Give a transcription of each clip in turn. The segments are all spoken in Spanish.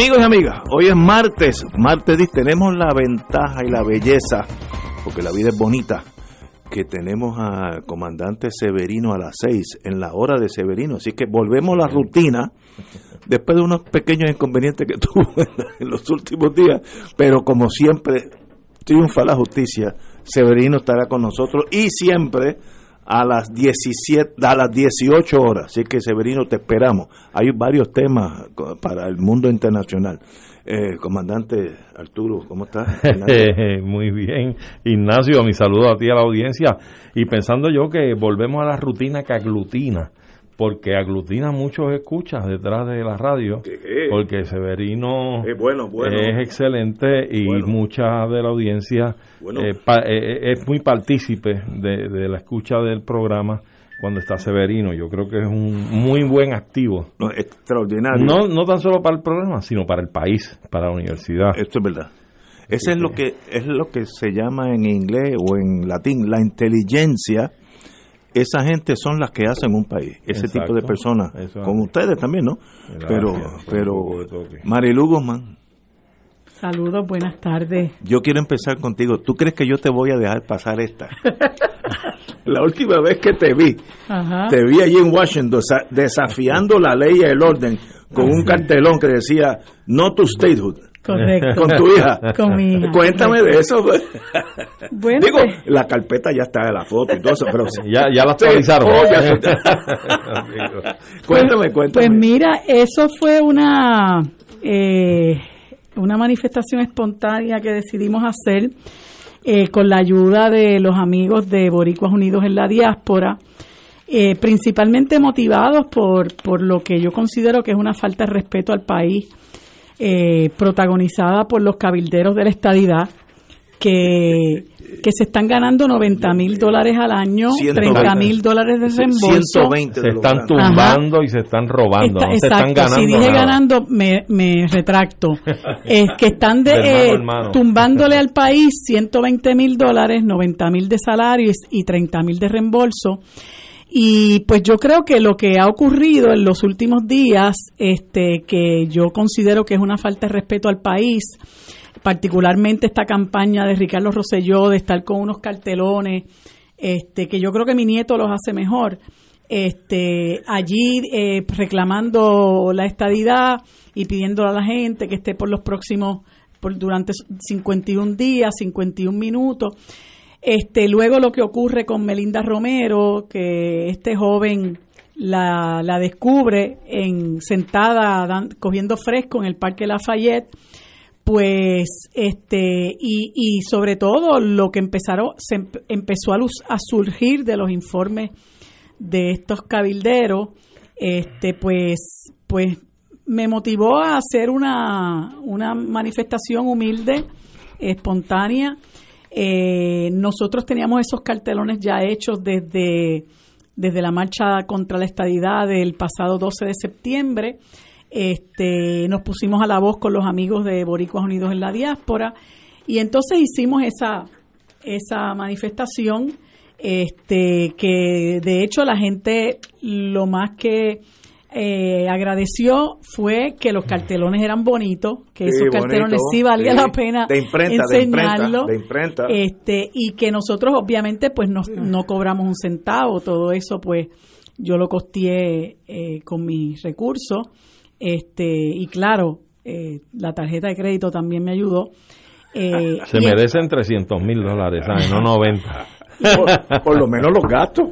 Amigos y amigas, hoy es martes, martes tenemos la ventaja y la belleza, porque la vida es bonita, que tenemos al comandante Severino a las seis, en la hora de Severino, así que volvemos a la rutina, después de unos pequeños inconvenientes que tuvo en los últimos días, pero como siempre, triunfa la justicia, Severino estará con nosotros y siempre a las 17, a las 18 horas. Así que Severino, te esperamos. Hay varios temas para el mundo internacional. Eh, comandante Arturo, ¿cómo estás? Muy bien. Ignacio, mi saludo a ti a la audiencia. Y pensando yo que volvemos a la rutina que aglutina porque aglutina muchos escuchas detrás de la radio, porque Severino es excelente y mucha de la audiencia eh, eh, eh, es muy partícipe de, la escucha del programa cuando está Severino. Yo creo que es un muy buen activo. extraordinario. No, no tan solo para el programa, sino para el país, para la universidad. Esto es verdad. Ese es lo que es lo que se llama en inglés o en latín la inteligencia esa gente son las que hacen un país, ese tipo de personas, con ustedes también, ¿no? pero, pero, Marilu Guzmán. Saludos, buenas tardes. Yo quiero empezar contigo. ¿Tú crees que yo te voy a dejar pasar esta? la última vez que te vi, te vi allí en Washington desafiando la ley y el orden con un cartelón que decía no to statehood. Correcto. Con tu hija. Con mi hija. Cuéntame de eso. Bueno, Digo, pues. la carpeta ya está de la foto y todo eso, pero ya, ya la actualizaron. cuéntame, cuéntame. Pues mira, eso fue una eh, una manifestación espontánea que decidimos hacer eh, con la ayuda de los amigos de Boricuas Unidos en la diáspora. Eh, principalmente motivados por, por lo que yo considero que es una falta de respeto al país eh, protagonizada por los cabilderos de la estadidad, que, que se están ganando 90 mil dólares al año, 30 mil dólares de reembolso. se están tumbando y se están robando. exacto, si dije ganando, me, me retracto. es que están de, eh, tumbándole al país 120 mil dólares, 90 mil de salarios y 30 mil de reembolso. Y pues yo creo que lo que ha ocurrido en los últimos días, este, que yo considero que es una falta de respeto al país, particularmente esta campaña de Ricardo Rosselló de estar con unos cartelones, este, que yo creo que mi nieto los hace mejor, este, allí eh, reclamando la estadidad y pidiéndole a la gente que esté por los próximos, por, durante 51 días, 51 minutos. Este, luego lo que ocurre con Melinda Romero, que este joven la, descubre en sentada cogiendo fresco en el Parque Lafayette, pues este y, sobre todo lo que empezaron se empezó a, a surgir de los informes de estos cabilderos, este pues pues me motivó a hacer una, una manifestación humilde, espontánea eh, nosotros teníamos esos cartelones ya hechos desde, desde la marcha contra la estadidad del pasado 12 de septiembre. Este, nos pusimos a la voz con los amigos de Boricuas Unidos en la Diáspora y entonces hicimos esa, esa manifestación este que de hecho la gente lo más que eh, agradeció fue que los cartelones eran bonitos, que esos cartelones sí valía la pena de enseñarlo, de imprenta, este y que nosotros obviamente pues no, no cobramos un centavo, todo eso pues yo lo costeé eh, con mis recursos, este y claro eh, la tarjeta de crédito también me ayudó. Eh, Se merecen 300 mil dólares, no 90 por, lo menos los gastos.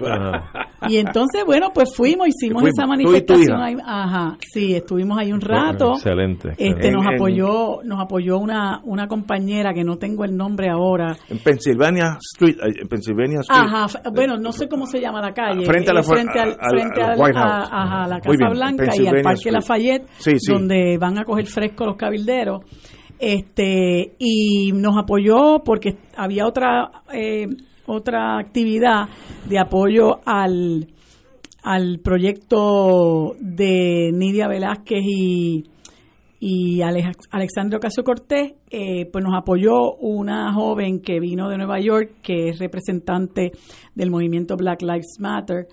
Y entonces, bueno, pues fuimos, hicimos esa manifestación. Ahí, ajá, sí, estuvimos ahí un rato. Excelente. Este, nos apoyó, nos apoyó una, una compañera que no tengo el nombre ahora. En Pennsylvania Street, eh, en Pennsylvania Street. Ajá, bueno, no sé cómo se llama la calle. Frente a la, frente al, frente al, White House. A, la Casa Blanca y al Parque Lafayette, donde van a coger fresco los cabilderos este y nos apoyó porque había otra eh, otra actividad de apoyo al, al proyecto de Nidia Velázquez y, y Alexandre Ocasio Cortés, eh, pues nos apoyó una joven que vino de Nueva York, que es representante del movimiento Black Lives Matter.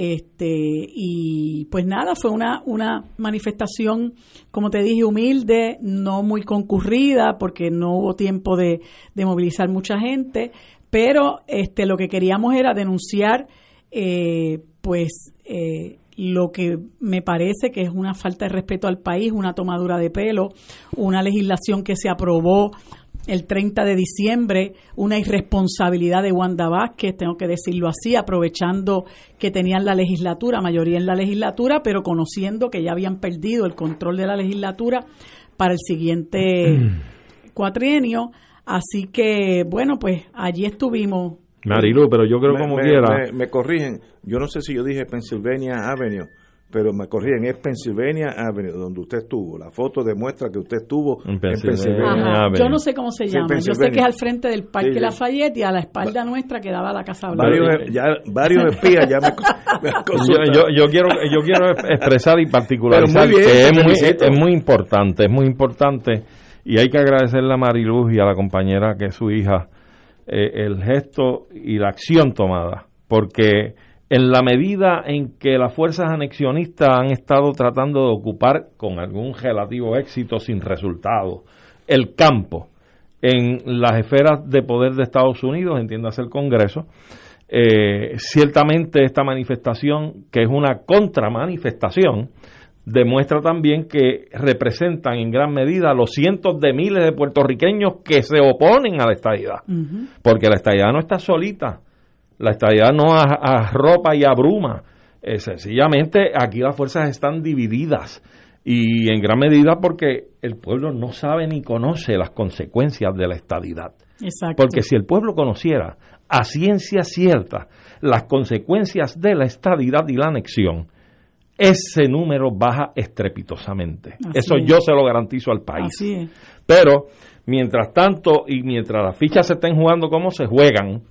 Este, y pues nada, fue una, una manifestación, como te dije, humilde, no muy concurrida, porque no hubo tiempo de, de movilizar mucha gente, pero este, lo que queríamos era denunciar, eh, pues, eh, lo que me parece que es una falta de respeto al país, una tomadura de pelo, una legislación que se aprobó el 30 de diciembre, una irresponsabilidad de Wanda Vázquez, tengo que decirlo así, aprovechando que tenían la legislatura, mayoría en la legislatura, pero conociendo que ya habían perdido el control de la legislatura para el siguiente cuatrienio. Así que, bueno, pues allí estuvimos. Marilu, pero yo creo como quiera. Me, corrigen, yo no sé si yo dije Pennsylvania Avenue, pero me corrigen, es Pennsylvania Avenue, donde usted estuvo. La foto demuestra que usted estuvo en Pennsylvania, Avenue. Yo no sé cómo se llama, yo sé que es al frente del Parque Lafayette y a la espalda nuestra quedaba la Casa Blanca. Varios, ya, varios espías ya me, yo, yo, quiero, yo quiero expresar y particularizar que es muy, es muy importante, es muy importante y hay que agradecerle a Mariluz y a la compañera que es su hija eh, el gesto y la acción tomada, porque en la medida en que las fuerzas anexionistas han estado tratando de ocupar con algún relativo éxito sin resultado el campo en las esferas de poder de Estados Unidos, entiéndase el Congreso, eh, ciertamente esta manifestación, que es una contramanifestación, demuestra también que representan en gran medida los cientos de miles de puertorriqueños que se oponen a la estadidad. Porque la estadidad no está solita, la estadidad no arropa y abruma. Eh, sencillamente aquí las fuerzas están divididas y en gran medida porque el pueblo no sabe ni conoce las consecuencias de la estadidad. Porque si el pueblo conociera a ciencia cierta las consecuencias de la estadidad y la anexión, ese número baja estrepitosamente. Eso yo se lo garantizo al país. Pero, mientras tanto, y mientras las fichas se estén jugando como se juegan,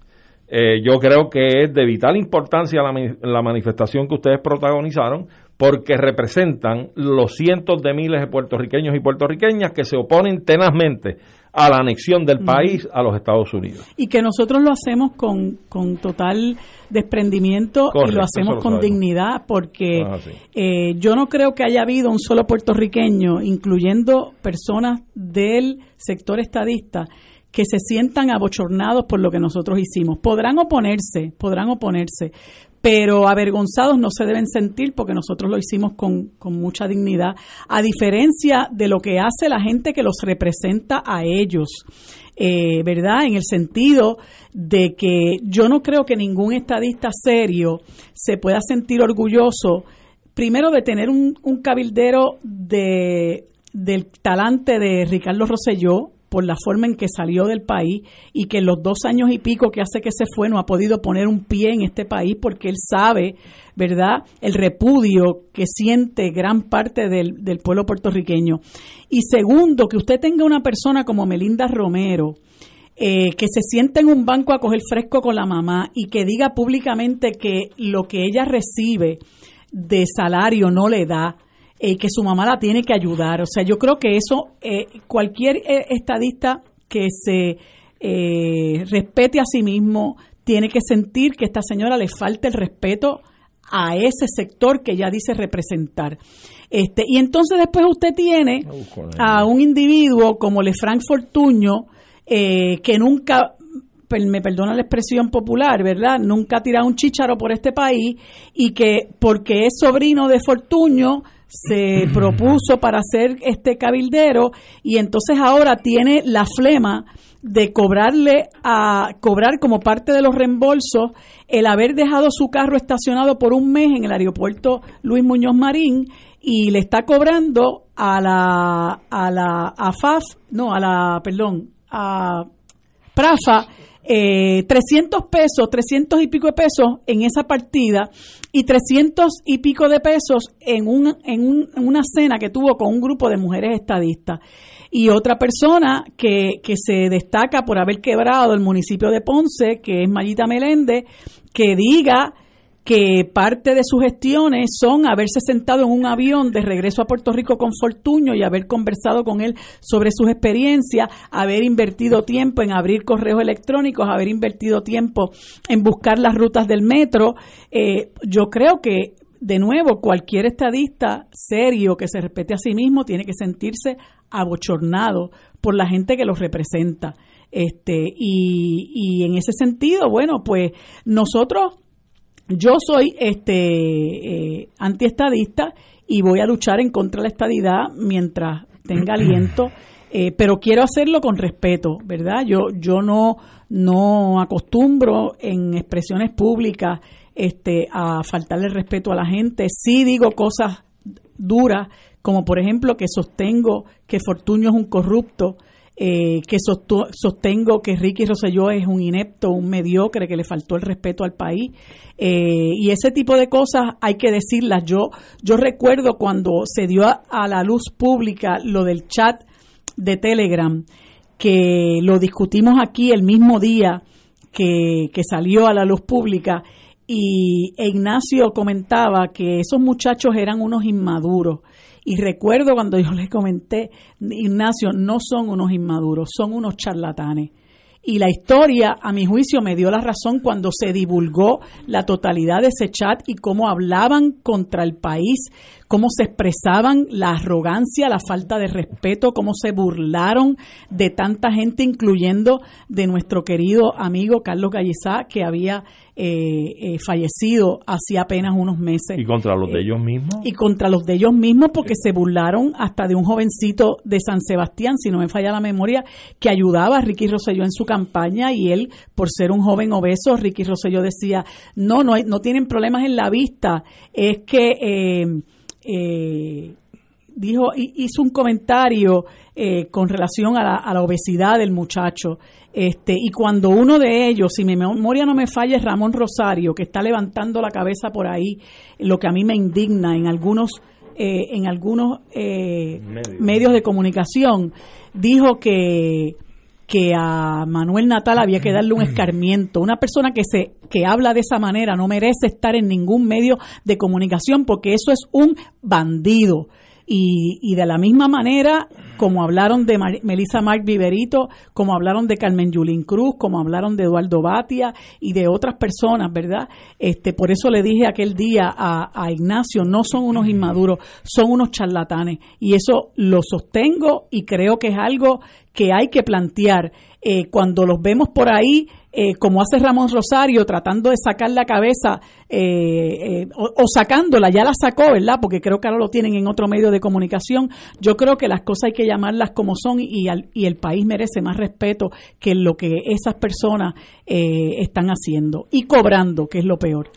eh, yo creo que es de vital importancia la, la, manifestación que ustedes protagonizaron porque representan los cientos de miles de puertorriqueños y puertorriqueñas que se oponen tenazmente a la anexión del país a los Estados Unidos. Y que nosotros lo hacemos con, con total desprendimiento y lo hacemos con dignidad porque ah, eh, yo no creo que haya habido un solo puertorriqueño, incluyendo personas del sector estadista, que se sientan abochornados por lo que nosotros hicimos. Podrán oponerse, podrán oponerse, pero avergonzados no se deben sentir porque nosotros lo hicimos con, mucha dignidad, a diferencia de lo que hace la gente que los representa a ellos, eh, ¿verdad? En el sentido de que yo no creo que ningún estadista serio se pueda sentir orgulloso, primero de tener un, un cabildero de, del talante de Ricardo Rosselló, por la forma en que salió del país y que en los dos años y pico que hace que se fue no ha podido poner un pie en este país porque él sabe, ¿verdad?, el repudio que siente gran parte del, del pueblo puertorriqueño. Y segundo, que usted tenga una persona como Melinda Romero, eh, que se siente en un banco a coger fresco con la mamá y que diga públicamente que lo que ella recibe de salario no le da, eh, que su mamá la tiene que ayudar. O sea, yo creo que eso, eh, cualquier eh, estadista que se respete a sí mismo, tiene que sentir que esta señora le falta el respeto a ese sector que ella dice representar. Este, y entonces después usted tiene a un individuo como Lefranc Fortuño, eh, que nunca, me perdona la expresión popular, ¿verdad? Nunca ha tirado un chícharo por este país y que porque es sobrino de Fortuño se propuso para ser este cabildero y entonces ahora tiene la flema de cobrarle a cobrar como parte de los reembolsos el haber dejado su carro estacionado por un mes en el aeropuerto Luis Muñoz Marín y le está cobrando a la a la AFAF, no, a la, perdón, a Prafa eh, 300 pesos, 300 y pico de pesos en esa partida y 300 y pico de pesos en, un, en, una cena que tuvo con un grupo de mujeres estadistas. Y otra persona que, que se destaca por haber quebrado el municipio de Ponce, que es Mayita Meléndez, que diga que parte de sus gestiones son haberse sentado en un avión de regreso a Puerto Rico con Fortuño y haber conversado con él sobre sus experiencias, haber invertido tiempo en abrir correos electrónicos, haber invertido tiempo en buscar las rutas del metro. Eh, yo creo que, de nuevo, cualquier estadista serio que se respete a sí mismo tiene que sentirse abochornado por la gente que los representa. Este, y, y en ese sentido, bueno, pues nosotros yo soy este eh, antiestadista y voy a luchar en contra de la estadidad mientras tenga aliento, eh, pero quiero hacerlo con respeto, ¿verdad? Yo yo no no acostumbro en expresiones públicas este a faltarle respeto a la gente. Sí digo cosas duras, como por ejemplo que sostengo que Fortunio es un corrupto eh, que sostengo que Ricky Rosselló es un inepto, un mediocre, que le faltó el respeto al país. Eh, y ese tipo de cosas hay que decirlas. Yo, yo recuerdo cuando se dio a, la luz pública lo del chat de Telegram, que lo discutimos aquí el mismo día que, que salió a la luz pública y Ignacio comentaba que esos muchachos eran unos inmaduros y recuerdo cuando yo les comenté, Ignacio, no son unos inmaduros, son unos charlatanes. Y la historia, a mi juicio, me dio la razón cuando se divulgó la totalidad de ese chat y cómo hablaban contra el país, cómo se expresaban la arrogancia, la falta de respeto, cómo se burlaron de tanta gente, incluyendo de nuestro querido amigo Carlos Gallizá, que había eh, eh, fallecido hace apenas unos meses. ¿Y contra los de eh, ellos mismos? Y contra los de ellos mismos porque se burlaron hasta de un jovencito de San Sebastián, si no me falla la memoria, que ayudaba a Ricky Rosselló en su campaña y él, por ser un joven obeso, Ricky Rosselló decía, no, no, no tienen problemas en la vista, es que... Eh, dijo, hizo un comentario eh, con relación a la, a la, obesidad del muchacho. Este, y cuando uno de ellos, si mi memoria no me falla, es Ramón Rosario, que está levantando la cabeza por ahí, lo que a mí me indigna en algunos, eh, en algunos eh, medios de comunicación, dijo que que a Manuel Natal había que darle un escarmiento. Una persona que se que habla de esa manera no merece estar en ningún medio de comunicación porque eso es un bandido. Y, y de la misma manera, como hablaron de Melissa Mark Viverito, como hablaron de Carmen Yulín Cruz, como hablaron de Eduardo Batia y de otras personas, ¿verdad? Este, por eso le dije aquel día a, a Ignacio, no son unos inmaduros, son unos charlatanes. Y eso lo sostengo y creo que es algo que hay que plantear. Eh, cuando los vemos por ahí, eh, como hace Ramón Rosario, tratando de sacar la cabeza eh, o, sacándola, ya la sacó, ¿verdad? Porque creo que ahora lo tienen en otro medio de comunicación. Yo creo que las cosas hay que llamarlas como son y, y el país merece más respeto que lo que esas personas están haciendo y cobrando, que es lo peor.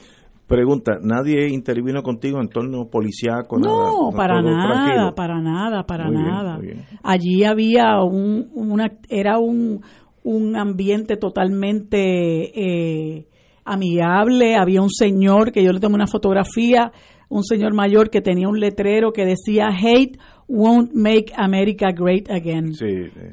Pregunta, ¿nadie intervino contigo en torno policíaco? No, para nada, para nada, para nada. Allí había un, una, era un, un ambiente totalmente eh, amigable, había un señor que yo le tomé una fotografía, un señor mayor que tenía un letrero que decía hate won't make America great again.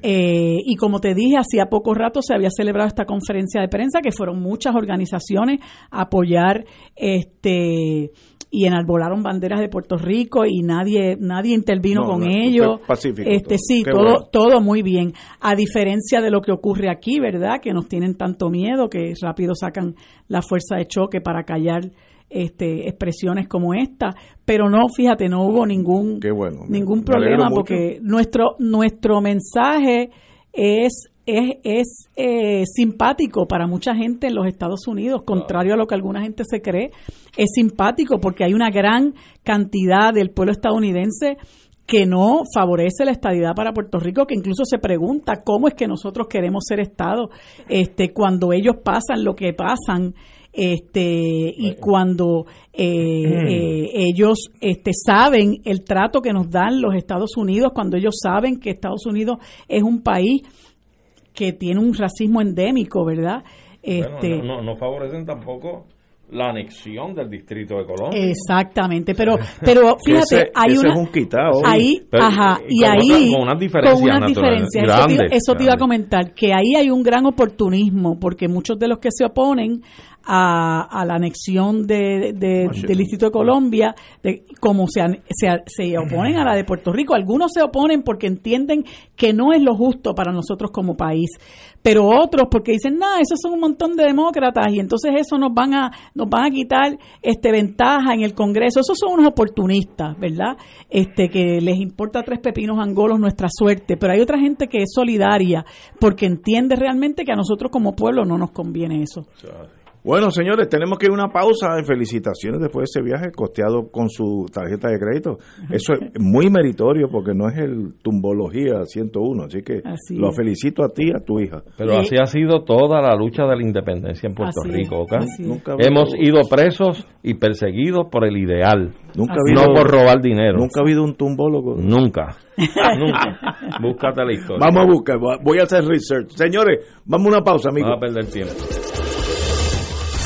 Eh, y como te dije, hacía poco rato se había celebrado esta conferencia de prensa que fueron muchas organizaciones a apoyar este y enarbolaron banderas de Puerto Rico y nadie nadie intervino con ellos. este sí, todo todo muy bien. A diferencia de lo que ocurre aquí, ¿verdad? Que nos tienen tanto miedo que rápido sacan la fuerza de choque para callar este, expresiones como esta, pero no, fíjate, no hubo ningún ningún problema porque nuestro nuestro mensaje es es, es eh, simpático para mucha gente en los Estados Unidos, contrario a lo que alguna gente se cree, es simpático porque hay una gran cantidad del pueblo estadounidense que no favorece la estadidad para Puerto Rico, que incluso se pregunta cómo es que nosotros queremos ser Estado este, cuando ellos pasan lo que pasan este y cuando eh, mm. eh, ellos este, saben el trato que nos dan los Estados Unidos, cuando ellos saben que Estados Unidos es un país que tiene un racismo endémico, ¿verdad? Este, no, no, favorecen tampoco la anexión del distrito de Colombia. Exactamente, pero pero fíjate, hay una ahí, ajá, y, ahí con unas diferencias, eso, te, iba a comentar que ahí hay un gran oportunismo porque muchos de los que se oponen a, la anexión de, del Distrito de Colombia, de, como se, se, se, oponen a la de Puerto Rico. Algunos se oponen porque entienden que no es lo justo para nosotros como país, pero otros porque dicen, no, esos son un montón de demócratas y entonces eso nos van a, nos van a quitar este ventaja en el Congreso. Esos son unos oportunistas, ¿verdad? Este que les importa tres pepinos angolos nuestra suerte, pero hay otra gente que es solidaria porque entiende realmente que a nosotros como pueblo no nos conviene eso. Bueno, señores, tenemos que ir a una pausa. Felicitaciones después de ese viaje costeado con su tarjeta de crédito. Eso es muy meritorio porque no es el Tumbología 101, así que lo felicito a ti y a tu hija. Pero así ha sido toda la lucha de la independencia en Puerto Rico, ¿ok? Hemos ido presos y perseguidos por el ideal, nunca no por robar dinero. Nunca ha habido un tumbólogo. Nunca. Nunca. Búscate la historia. Vamos a buscar, voy a hacer research. Señores, vamos a una pausa, amigos. Vamos a perder tiempo.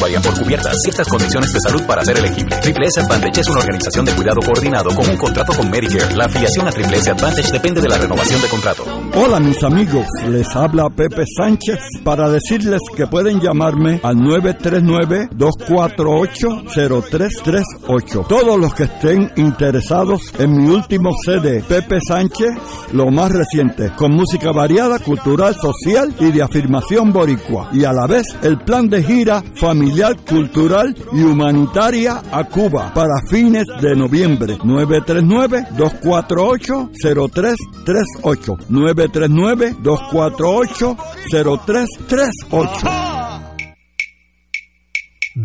Varían por cubiertas. Ciertas condiciones de salud para ser elegible. Triple S Advantage es una organización de cuidado coordinado con un contrato con Medicare. La afiliación a Triple S Advantage depende de la renovación de contrato. Hola mis amigos, les habla Pepe Sánchez para decirles que pueden llamarme al 939-248-0338. Todos los que estén interesados en mi último CD, Pepe Sánchez, lo más reciente, con música variada, cultural, social y de afirmación boricua. Y a la vez el plan de gira familiar, cultural y humanitaria a Cuba para fines de noviembre. 939-248-0338. 939-248-0338.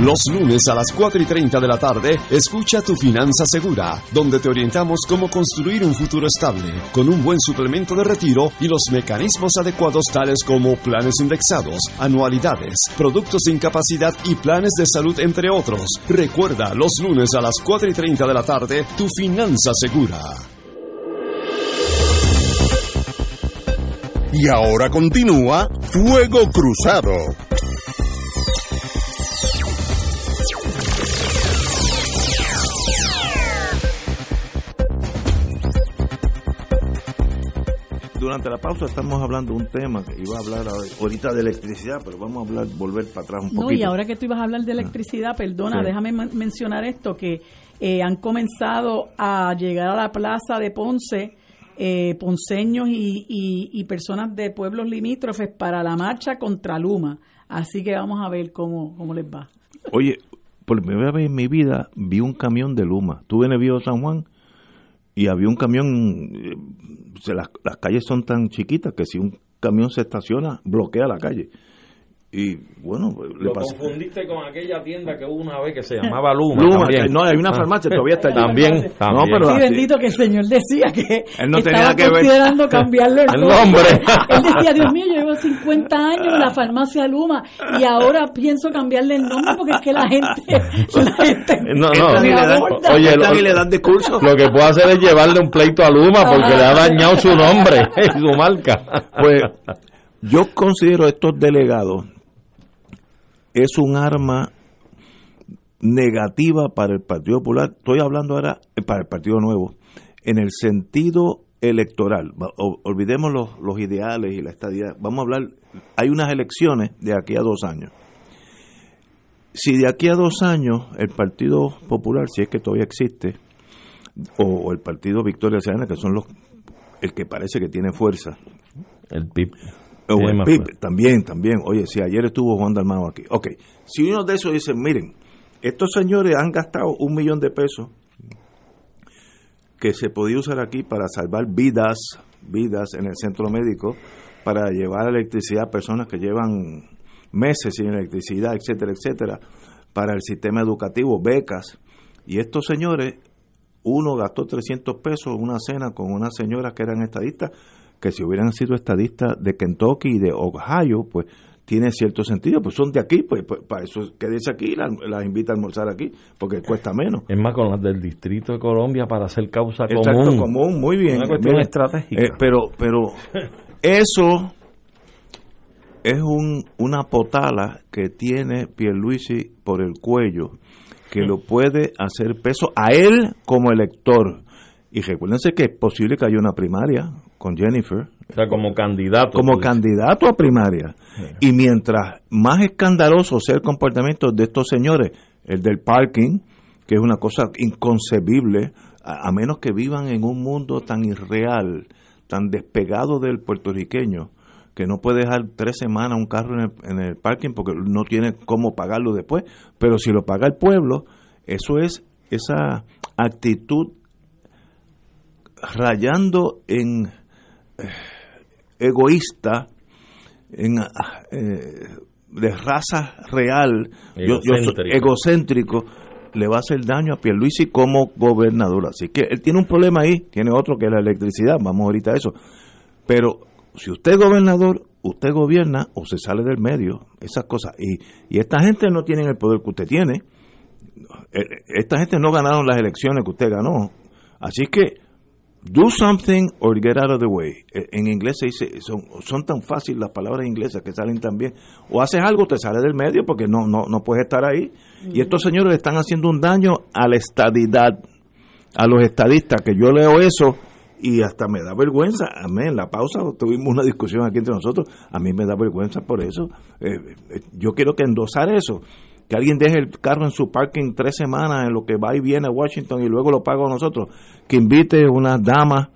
Los lunes a las 4 y 30 de la tarde, escucha Tu Finanza Segura, donde te orientamos cómo construir un futuro estable, con un buen suplemento de retiro y los mecanismos adecuados tales como planes indexados, anualidades, productos de incapacidad y planes de salud, entre otros. Recuerda, los lunes a las 4 y 30 de la tarde, Tu Finanza Segura. Y ahora continúa Fuego Cruzado. Durante la pausa estamos hablando de un tema que iba a hablar ahorita de electricidad, pero vamos a hablar, volver para atrás un poquito. No, y ahora que tú ibas a hablar de ah. electricidad, perdona, déjame mencionar esto, que eh, han comenzado a llegar a la plaza de Ponce eh, ponceños y, y, personas de pueblos limítrofes para la marcha contra Luma. Así que vamos a ver cómo, cómo les va. Oye, por primera vez en mi vida vi un camión de Luma. Tuve en el San Juan y había un camión, eh, las, las calles son tan chiquitas que si un camión se estaciona, bloquea la calle y bueno le lo confundiste con aquella tienda que hubo una vez que se llamaba Luma, Luma no hay una ah. farmacia todavía está también, también. No, pero sí bendito que el señor decía que él no estaba tenía que considerando cambiarle el, nombre. Él decía Dios mío yo llevo 50 años en la farmacia Luma y ahora pienso cambiarle el nombre porque es que la gente la gente no no. le dan, oye lo, le dan discurso lo que puedo hacer es llevarle un pleito a Luma porque le ha dañado su nombre su marca. Pues yo considero estos delegados es un arma negativa para el Partido Popular. Estoy hablando ahora eh, para el Partido Nuevo, en el sentido electoral. olvidemos los, los ideales y la estadía. Vamos a hablar, hay unas elecciones de aquí a dos años. Si de aquí a dos años el Partido Popular, si es que todavía existe, o, el Partido Victoria Ciudadana, que son los el que parece que tiene fuerza, el PIB, o el PIB, también, también. Oye, si ayer estuvo Juan Dalmao aquí. Ok, si uno de esos dice, miren, estos señores han gastado un millón de pesos que se podía usar aquí para salvar vidas, vidas en el centro médico, para llevar electricidad a personas que llevan meses sin electricidad, etcétera, etcétera, para el sistema educativo, becas. Y estos señores, uno gastó 300 pesos una cena con unas señoras que eran estadistas, que si hubieran sido estadistas de Kentucky y de Ohio, pues tiene cierto sentido, pues son de aquí, pues, pues para eso quédese aquí, las, las, invita a almorzar aquí, porque cuesta menos. Es más, con las del Distrito de Colombia para hacer causa Exacto, común. muy bien. Una cuestión estratégica. Eh, pero, pero eso es un, una potala que tiene Pierluisi por el cuello, que lo puede hacer peso a él como elector. Y recuérdense que es posible que haya una primaria con Jennifer. O sea, como candidato. Como candidato a primaria. Y mientras más escandaloso sea el comportamiento de estos señores, el del parking, que es una cosa inconcebible, a, menos que vivan en un mundo tan irreal, tan despegado del puertorriqueño, que no puede dejar tres semanas un carro en el, en el parking porque no tiene cómo pagarlo después, pero si lo paga el pueblo, eso es esa actitud rayando en egoísta, en, eh, de raza real, egocéntrico. le va a hacer daño a Pierluisi como gobernador. Así que él tiene un problema ahí, tiene otro que es la electricidad, vamos ahorita a eso. Pero si usted es gobernador, usted gobierna o se sale del medio, esas cosas. Y, y esta gente no tiene el poder que usted tiene. Eh, esta gente no ganaron las elecciones que usted ganó. Así que do something or get out of the way. E, en inglés se dice, son, son tan fáciles las palabras inglesas que salen tan bien. O haces algo, te sale del medio porque no, no, no puedes estar ahí. Y estos señores están haciendo un daño a la estadidad, a los estadistas, que yo leo eso y hasta me da vergüenza. A mí en la pausa tuvimos una discusión aquí entre nosotros, a mí me da vergüenza por eso. Eh, eh, yo quiero que endosar eso que alguien deje el carro en su parking tres semanas en lo que va y viene a Washington y luego lo paga a nosotros, que invite una dama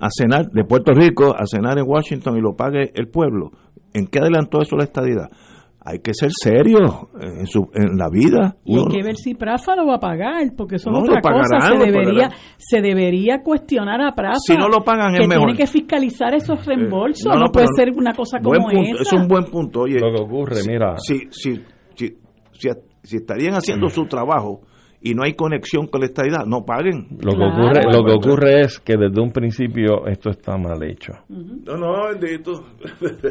a cenar de Puerto Rico a cenar en Washington y lo pague el pueblo. ¿En qué adelantó eso la estadidad? Hay que ser serio en, su, en la vida. Y hay que ver si Prafa lo va a pagar, porque eso es otra cosa. Se debería, se debería cuestionar a Prafa. Si no lo pagan, que es mejor. tiene que fiscalizar esos reembolsos. no, puede ser una cosa como esa. Es un buen punto. Oye, lo que ocurre, mira. Si, si, si, si estarían haciendo su trabajo y no hay conexión con la estadidad, no paguen. Lo que ocurre, lo que ocurre es que desde un principio esto está mal hecho. No, no, bendito.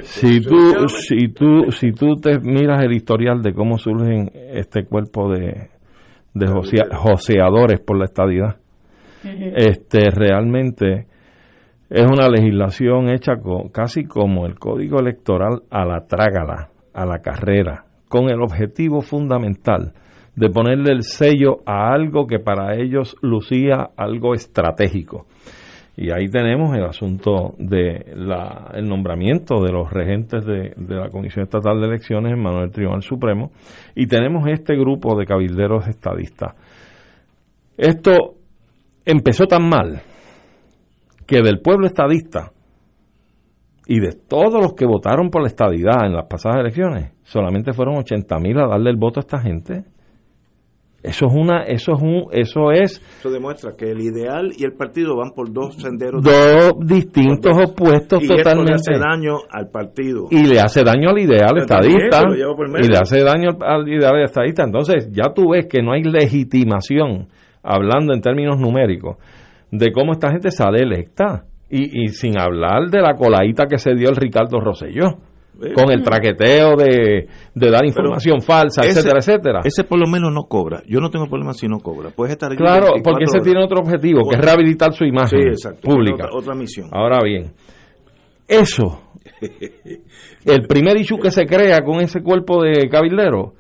si tú, si tú, si tú te miras el historial de cómo surgen este cuerpo de, de joseadores por la estadidad, este realmente es una legislación hecha casi como el código electoral a la trágala, a la carrera, con el objetivo fundamental de ponerle el sello a algo que para ellos lucía algo estratégico. Y ahí tenemos el asunto de nombramiento de los regentes de, la Comisión Estatal de Elecciones en Manuel Tribunal Supremo y tenemos este grupo de cabilderos estadistas. Esto empezó tan mal que del pueblo estadista y de todos los que votaron por la estadidad en las pasadas elecciones, solamente fueron 80 mil a darle el voto a esta gente. Eso es una, eso es un, eso es. Eso demuestra que el ideal y el partido van por dos senderos. Dos distintos opuestos totalmente. le hace daño al partido. Y le hace daño al ideal estadista. Y le hace daño al ideal estadista. Entonces, ya tú ves que no hay legitimación, hablando en términos numéricos, de cómo esta gente sale electa. Y, y sin hablar de la coladita que se dio el Ricardo Rosselló con el traqueteo de, dar información falsa, etcétera, etcétera. Ese por lo menos no cobra. Yo no tengo problema si no cobra. Puedes estar Claro, porque ese tiene otro objetivo, que es rehabilitar su imagen pública. Otra, misión. Ahora bien, eso, el primer issue que se crea con ese cuerpo de cabilderos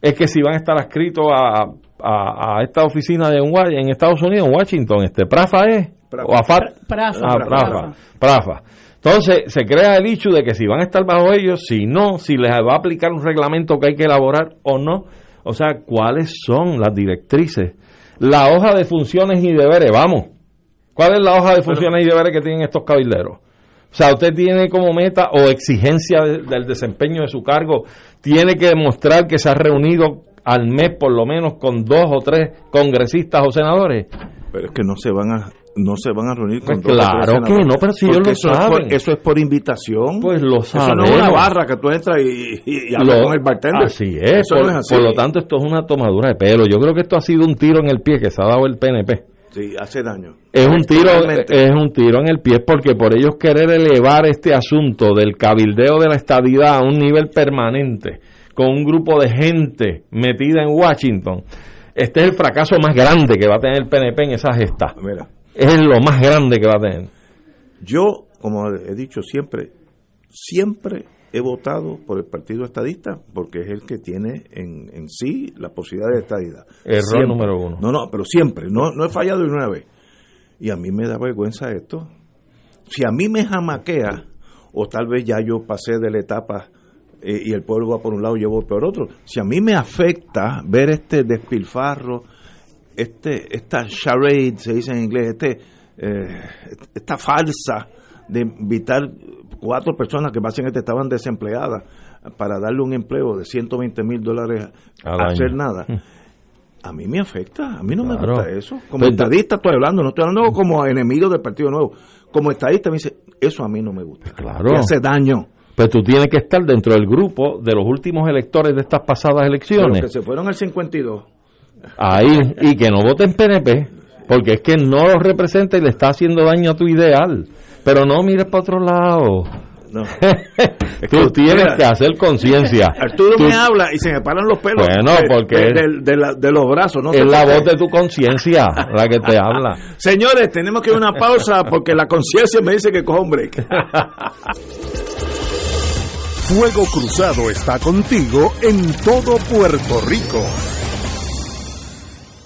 es que si van a estar adscritos a, a, esta oficina de en Estados Unidos, en Washington, este Prafa es, o AFAT, Prafa, ah, Prafa, Prafa. Entonces se crea el hecho de que si van a estar bajo ellos, si no, si les va a aplicar un reglamento que hay que elaborar o no. O sea, ¿cuáles son las directrices? La hoja de funciones y deberes, vamos. ¿Cuál es la hoja de funciones y deberes que tienen estos cabilderos? O sea, usted tiene como meta o exigencia del desempeño de su cargo, tiene que demostrar que se ha reunido al mes por lo menos con dos o tres congresistas o senadores. Pero es que no se van a no se van a reunir con pues Claro que no, pero si ellos lo eso saben. Es por, eso es por invitación. Pues lo saben. Eso no es una barra que tú entras y, hablas con el bartender. Así es. Por, lo tanto, esto es una tomadura de pelo. Yo creo que esto ha sido un tiro en el pie que se ha dado el PNP. Sí, hace daño. Es un tiro, es un tiro en el pie porque por ellos querer elevar este asunto del cabildeo de la estadidad a un nivel permanente con un grupo de gente metida en Washington, este es el fracaso más grande que va a tener el PNP en esa gesta. Mira, es lo más grande que va a tener. Yo, como he dicho siempre, siempre he votado por el Partido Estadista porque es el que tiene en, en sí la posibilidad de estadidad. Error número uno. No, no, pero siempre, no, no he fallado ni una vez. Y a mí me da vergüenza esto. Si a mí me jamaquea, o tal vez ya yo pasé de la etapa eh, y el pueblo va por un lado y yo voy por otro, si a mí me afecta ver este despilfarro, este, esta charade, se dice en inglés, este, eh, esta farsa de invitar cuatro personas que básicamente estaban desempleadas para darle un empleo de 120 mil dólares a hacer nada. Mm. A mí me afecta, a mí no me gusta eso. Como estadista estoy hablando, no estoy hablando como enemigo del Partido Nuevo. Como estadista me dice, eso a mí no me gusta. Claro. hace daño. Pero tú tienes que estar dentro del grupo de los últimos electores de estas pasadas elecciones. que se fueron al 52 ahí y que no voten PNP, porque es que no lo representa y le está haciendo daño a tu ideal. Pero no mires para otro lado. No. Tú tienes que hacer conciencia. Arturo me habla y se me paran los pelos. Bueno, porque de, los brazos, ¿no? Es la voz de tu conciencia la que te habla. Señores, tenemos que ir a una pausa porque la conciencia me dice que cojo un break. Fuego Cruzado está contigo en todo Puerto Rico.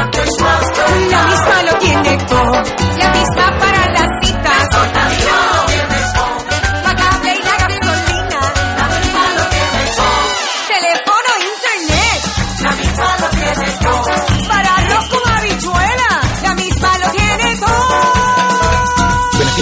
La misma lo tiene todo, la misma para las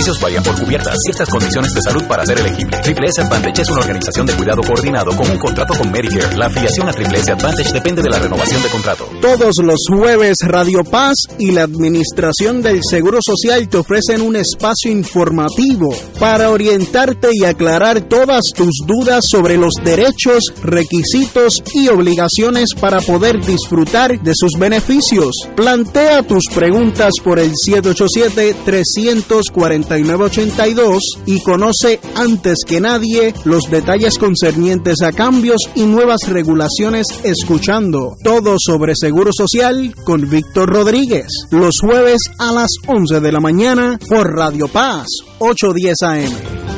beneficios varían por cubiertas. Ciertas condiciones de salud para ser elegible. Triple S Advantage es una organización de cuidado coordinado con un contrato con Medicare. La afiliación a Triple S Advantage depende de la renovación de contrato. Todos los jueves Radio Paz y la Administración del Seguro Social te ofrecen un espacio informativo para orientarte y aclarar todas tus dudas sobre los derechos, requisitos y obligaciones para poder disfrutar de sus beneficios. Plantea tus preguntas por el 787-349-82 y conoce antes que nadie los detalles concernientes a cambios y nuevas regulaciones escuchando todo sobre Seguro Social con Víctor Rodríguez. Los jueves a las 11 de la mañana por Radio Paz 810 AM.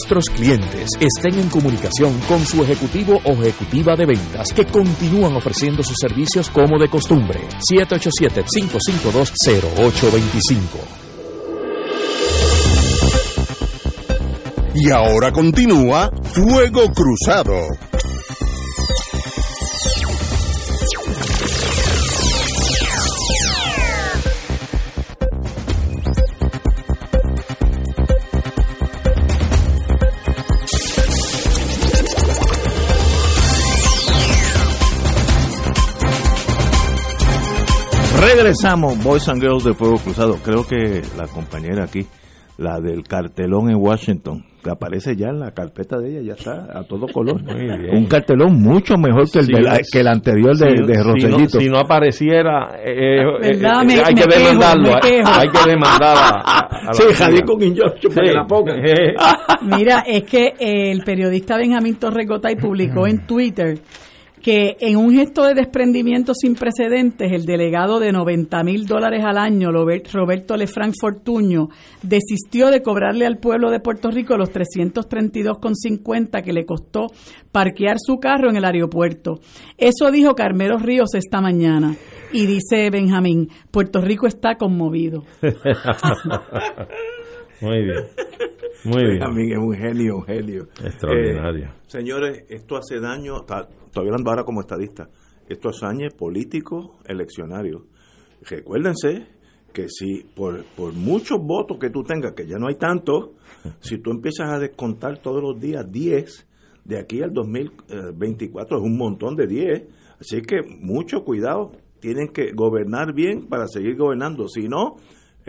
nuestros clientes estén en comunicación con su ejecutivo o ejecutiva de ventas que continúan ofreciendo sus servicios como de costumbre. 787-552-0825. Y ahora continúa Fuego Cruzado. Regresamos, Boys and Girls de Fuego Cruzado. Creo que la compañera aquí, la del cartelón en Washington, que aparece ya en la carpeta de ella, ya está a todo color. Un cartelón mucho mejor que el, que el anterior de, de Rosellito. Si no, apareciera, eh, eh, eh, hay, que demandarlo, hay, que demandar a, Sí, con la Mira, es que el periodista Benjamín Torregotay publicó en Twitter que en un gesto de desprendimiento sin precedentes, el delegado de 90 mil dólares al año, Roberto Lefranc Fortuño, desistió de cobrarle al pueblo de Puerto Rico los 332,50 que le costó parquear su carro en el aeropuerto. Eso dijo Carmelo Ríos esta mañana. Y dice Benjamín, Puerto Rico está conmovido. Muy bien. Muy bien. Benjamín es un genio, un genio. Extraordinario. Eh, señores, esto hace daño, estoy hablando ahora como estadista, esto hace político eleccionario. Recuérdense que si por, por muchos votos que tú tengas, que ya no hay tantos, si tú empiezas a descontar todos los días 10, de aquí al 2024 es un montón de 10. Así que mucho cuidado, tienen que gobernar bien para seguir gobernando. Si no,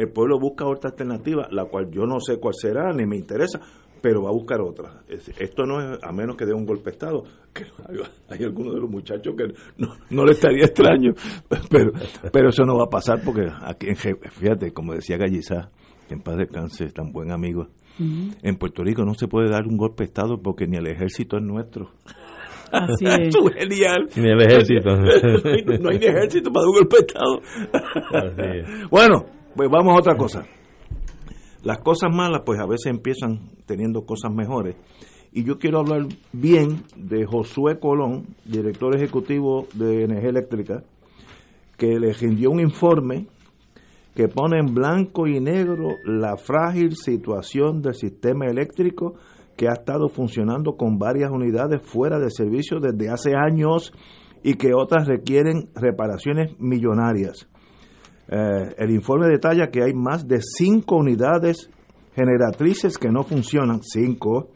el pueblo busca otra alternativa, la cual yo no sé cuál será, ni me interesa, pero va a buscar otra. Esto no es, a menos que dé un golpe de Estado, que hay, algunos de los muchachos que no, no le estaría extraño, pero, pero eso no va a pasar porque aquí, fíjate, como decía Gallizá, que en paz descanse, tan buen amigo, en Puerto Rico no se puede dar un golpe de Estado porque ni el ejército es nuestro. Así es. genial. Ni el ejército. no, hay, ni ejército para dar un golpe de Estado. bueno, pues vamos a otra cosa. Las cosas malas, pues a veces empiezan teniendo cosas mejores. Y yo quiero hablar bien de Josué Colón, director ejecutivo de Energía Eléctrica, que le rindió un informe que pone en blanco y negro la frágil situación del sistema eléctrico que ha estado funcionando con varias unidades fuera de servicio desde hace años y que otras requieren reparaciones millonarias. Eh, el informe detalla que hay más de cinco unidades generatrices que no funcionan, cinco.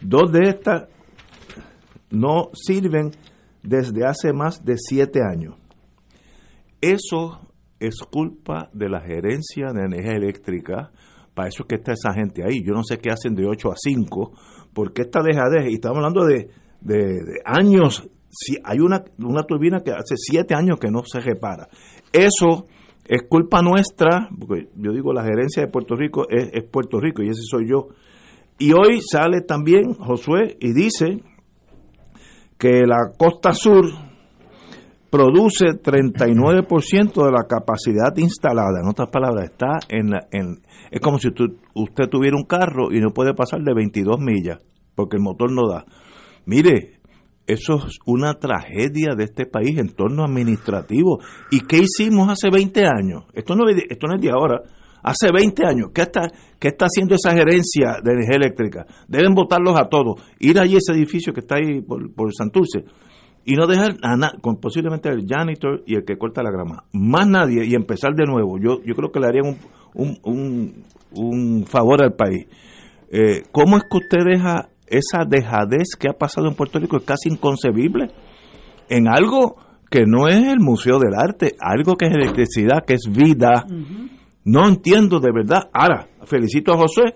Dos de estas no sirven desde hace más de siete años. Eso es culpa de la gerencia de energía eléctrica. Para eso es que está esa gente ahí. Yo no sé qué hacen de 8 a 5, porque esta dejadez, y estamos hablando de, años, si hay una, una turbina que hace 7 años que no se repara. Eso es culpa nuestra, porque yo digo la gerencia de Puerto Rico es, Puerto Rico y ese soy yo. Y hoy sale también Josué y dice que la costa sur produce 39% de la capacidad instalada. En otras palabras, está en, en es como si usted tuviera un carro y no puede pasar de 22 millas porque el motor no da. Mire, eso es una tragedia de este país en torno administrativo. ¿Y qué hicimos hace 20 años? Esto no, esto no es de ahora. Hace 20 años, ¿qué está, ¿qué está haciendo esa gerencia de energía eléctrica? Deben votarlos a todos. Ir allí a ese edificio que está ahí por, por Santurce y no dejar a nadie, con posiblemente el janitor y el que corta la grama, más nadie y empezar de nuevo. Yo, yo creo que le harían un, un, un, favor al país. Eh, ¿Cómo es que usted deja esa dejadez que ha pasado en Puerto Rico? Es casi inconcebible en algo que no es el Museo del Arte, algo que es electricidad, que es vida. No entiendo de verdad. Ahora, felicito a José.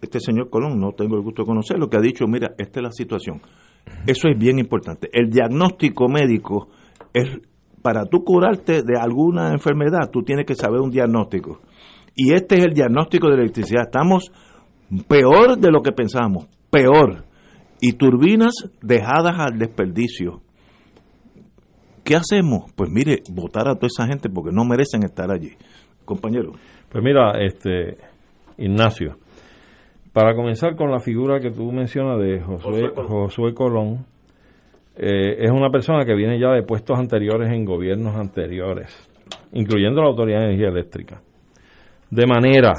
Este señor Colón, no tengo el gusto de conocerlo, que ha dicho, mira, esta es la situación eso es bien importante. El diagnóstico médico es para tú curarte de alguna enfermedad, tú tienes que saber un diagnóstico. Y este es el diagnóstico de electricidad. Estamos peor de lo que pensábamos, peor. Y turbinas dejadas al desperdicio. ¿Qué hacemos? Pues mire, votar a toda esa gente porque no merecen estar allí. Compañero. Pues mira, este Ignacio, para comenzar con la figura que tú mencionas de Josué, Colón, eh, es una persona que viene ya de puestos anteriores en gobiernos anteriores, incluyendo la Autoridad de Energía Eléctrica. De manera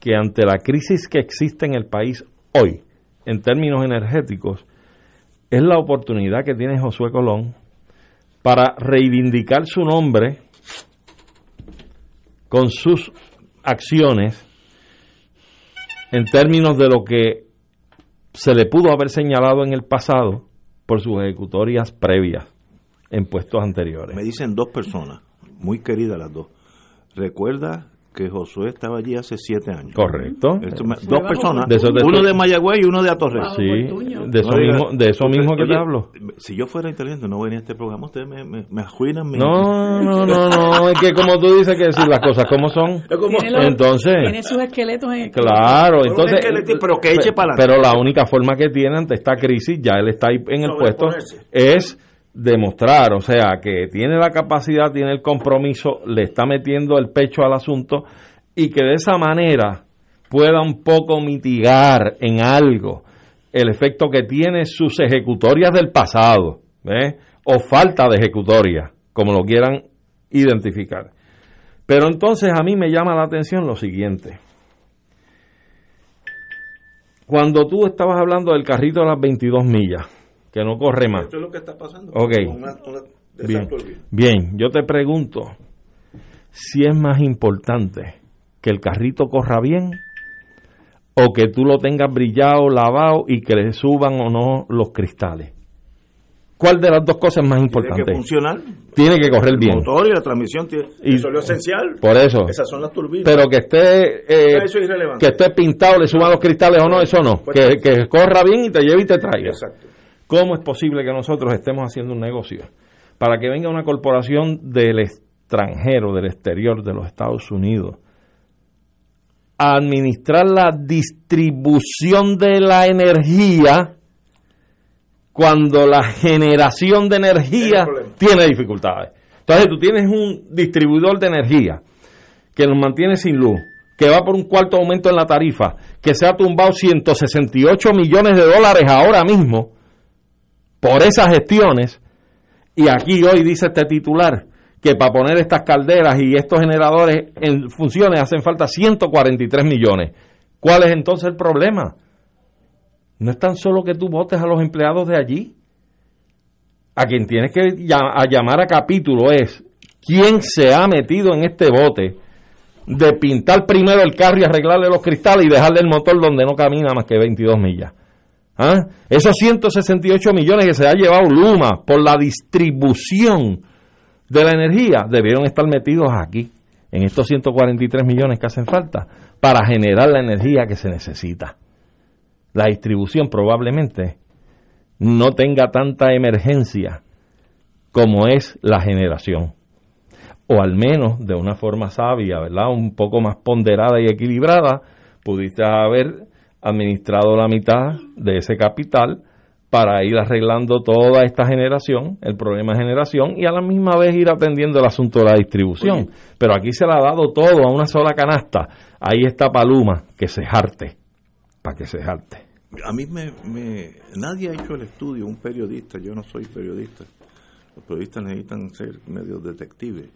que ante la crisis que existe en el país hoy, en términos energéticos, es la oportunidad que tiene Josué Colón para reivindicar su nombre con sus acciones en términos de lo que se le pudo haber señalado en el pasado por sus ejecutorias previas en puestos anteriores. Me dicen dos personas, muy queridas las dos. Recuerda que Josué estaba allí hace siete años. Correcto. dos personas, uno de Mayagüez y uno de Atorrey. Sí, de eso, mismo, de eso mismo que te hablo. Si yo fuera inteligente no venía a este programa, ustedes me, me, mi... No, no, no, no, es que como tú dices que decir las cosas como son. entonces... Tiene sus esqueletos en el Claro, entonces... pero que eche para Pero la única forma que tiene ante esta crisis, ya él está ahí en el puesto, es demostrar, o sea, que tiene la capacidad, tiene el compromiso, le está metiendo el pecho al asunto y que de esa manera pueda un poco mitigar en algo el efecto que tiene sus ejecutorias del pasado, o falta de ejecutoria, como lo quieran identificar. Pero entonces a mí me llama la atención lo siguiente. Cuando tú estabas hablando del carrito de las 22 millas, que no corre más. Esto es lo que está pasando. Ok. bien, bien, yo te pregunto si es más importante que el carrito corra bien o que tú lo tengas brillado, lavado y que le suban o no los cristales. ¿Cuál de las dos cosas es más importante? Tiene que funcionar. Tiene que correr bien. El motor y la transmisión, eso es lo esencial. Por eso. Esas son las turbinas. Pero que esté, eh, que esté pintado, le suban los cristales o no, eso no. Pues que, que corra bien y te lleve y te traiga. Exacto. ¿Cómo es posible que nosotros estemos haciendo un negocio para que venga una corporación del extranjero, del exterior, de los Estados Unidos, a administrar la distribución de la energía cuando la generación de energía tiene dificultades? Entonces tú tienes un distribuidor de energía que nos mantiene sin luz, que va por un cuarto aumento en la tarifa, que se ha tumbado 168 millones de dólares ahora mismo por esas gestiones, y aquí hoy dice este titular que para poner estas calderas y estos generadores en funciones hacen falta 143 millones. ¿Cuál es entonces el problema? No es tan solo que tú votes a los empleados de allí. A quien tienes que llamar a capítulo es quién se ha metido en este bote de pintar primero el carro y arreglarle los cristales y dejarle el motor donde no camina más que 22 millas. ¿Ah? Esos 168 millones que se ha llevado Luma por la distribución de la energía debieron estar metidos aquí, en estos 143 millones que hacen falta, para generar la energía que se necesita. La distribución probablemente no tenga tanta emergencia como es la generación. O al menos de una forma sabia, ¿verdad? Un poco más ponderada y equilibrada, pudiste haber administrado la mitad de ese capital para ir arreglando toda esta generación, el problema de generación, y a la misma vez ir atendiendo el asunto de la distribución. Pero aquí se le ha dado todo a una sola canasta. Ahí está Paluma, que se jarte, para que se jarte. A mí me, Nadie ha hecho el estudio, un periodista, yo no soy periodista. Los periodistas necesitan ser medios detectives.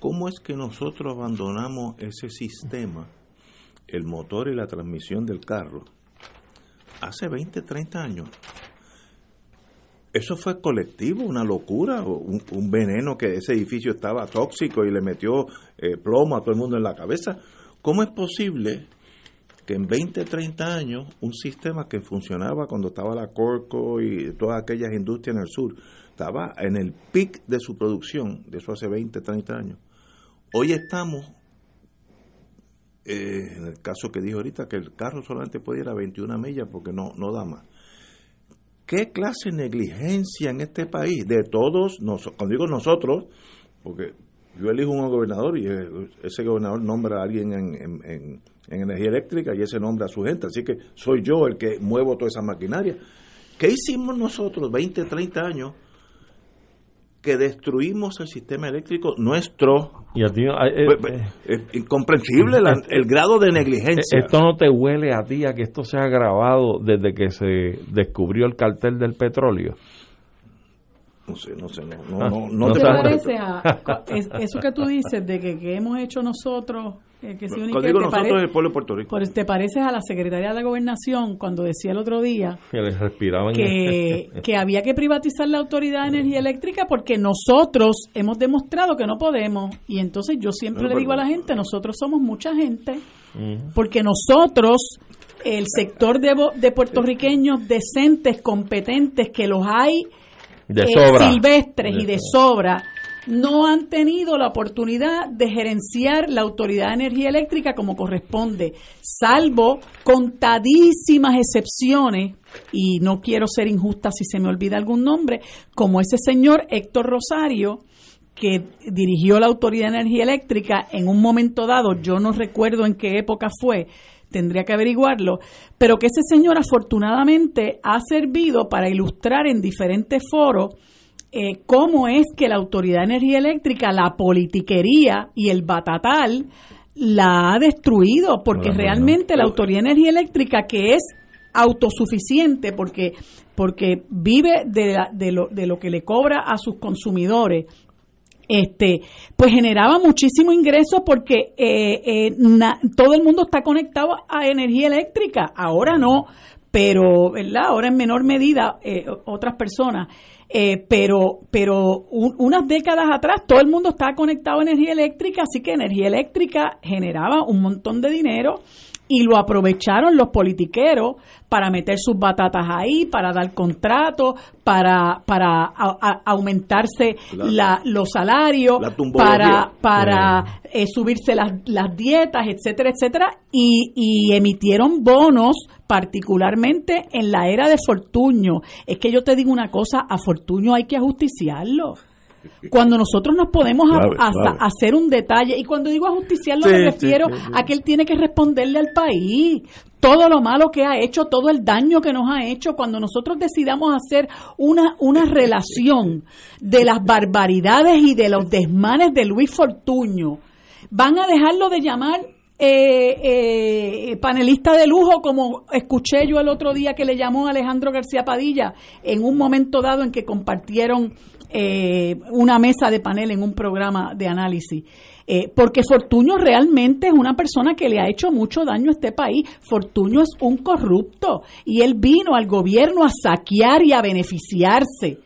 ¿Cómo es que nosotros abandonamos ese sistema, el motor y la transmisión del carro, hace 20, 30 años. Eso fue colectivo, una locura, un, un veneno que ese edificio estaba tóxico y le metió eh, plomo a todo el mundo en la cabeza. ¿Cómo es posible que en 20, 30 años un sistema que funcionaba cuando estaba la Corco y todas aquellas industrias en el sur, estaba en el pic de su producción, de eso hace 20, 30 años. Hoy estamos eh, en el caso que dijo ahorita, que el carro solamente puede ir a 21 millas porque no, no da más. ¿Qué clase de negligencia en este país? De todos, cuando digo nosotros, porque yo elijo un gobernador y ese gobernador nombra a alguien en, en, en, energía eléctrica y ese nombra a su gente, así que soy yo el que muevo toda esa maquinaria. ¿Qué hicimos nosotros 20, 30 años que destruimos el sistema eléctrico nuestro. Y a ti, eh, pues, eh, es incomprensible el grado de negligencia. Esto no te huele a ti a que esto se ha grabado desde que se descubrió el cartel del petróleo. No sé, no sé, no, no, ah, no, te parece a, eso que tú dices de que, que hemos hecho nosotros eh, que digo nosotros el pueblo de Puerto Rico. te pareces a la secretaria de la gobernación cuando decía el otro día que, que, había que privatizar la autoridad de energía eléctrica porque nosotros hemos demostrado que no podemos. Y entonces yo siempre le digo a la gente, nosotros somos mucha gente, porque nosotros, el sector de, de puertorriqueños decentes, competentes, que los hay de eh, silvestres y de sobra, no han tenido la oportunidad de gerenciar la Autoridad de Energía Eléctrica como corresponde, salvo contadísimas excepciones, y no quiero ser injusta si se me olvida algún nombre, como ese señor Héctor Rosario, que dirigió la Autoridad de Energía Eléctrica en un momento dado, yo no recuerdo en qué época fue, tendría que averiguarlo, pero que ese señor afortunadamente ha servido para ilustrar en diferentes foros eh, cómo es que la Autoridad de Energía Eléctrica, la politiquería y el batatal la ha destruido, porque realmente la Autoridad de Energía Eléctrica, que es autosuficiente, porque, porque vive de, de, lo, de lo que le cobra a sus consumidores, este, pues generaba muchísimo ingreso porque eh, eh, todo el mundo está conectado a energía eléctrica. Ahora no, pero, ¿verdad? Ahora en menor medida otras personas. Eh, pero pero unas décadas atrás todo el mundo estaba conectado a energía eléctrica, así que energía eléctrica generaba un montón de dinero y lo aprovecharon los politiqueros para meter sus batatas ahí, para dar contratos, para para aumentarse los salarios, para para eh, subirse las, las dietas, etcétera, etcétera, y, y emitieron bonos particularmente en la era de Fortuño. Es que yo te digo una cosa, a Fortuño hay que ajusticiarlo. Cuando nosotros nos podemos hacer un detalle, y cuando digo ajusticiarlo me refiero a que él tiene que responderle al país. Todo lo malo que ha hecho, todo el daño que nos ha hecho, cuando nosotros decidamos hacer una, una relación de las barbaridades y de los desmanes de Luis Fortuño, van a dejarlo de llamar eh, eh, panelista de lujo, como escuché yo el otro día que le llamó Alejandro García Padilla, en un momento dado en que compartieron eh, una mesa de panel en un programa de análisis. Eh, porque Fortuño realmente es una persona que le ha hecho mucho daño a este país. Fortuño es un corrupto y él vino al gobierno a saquear y a beneficiarse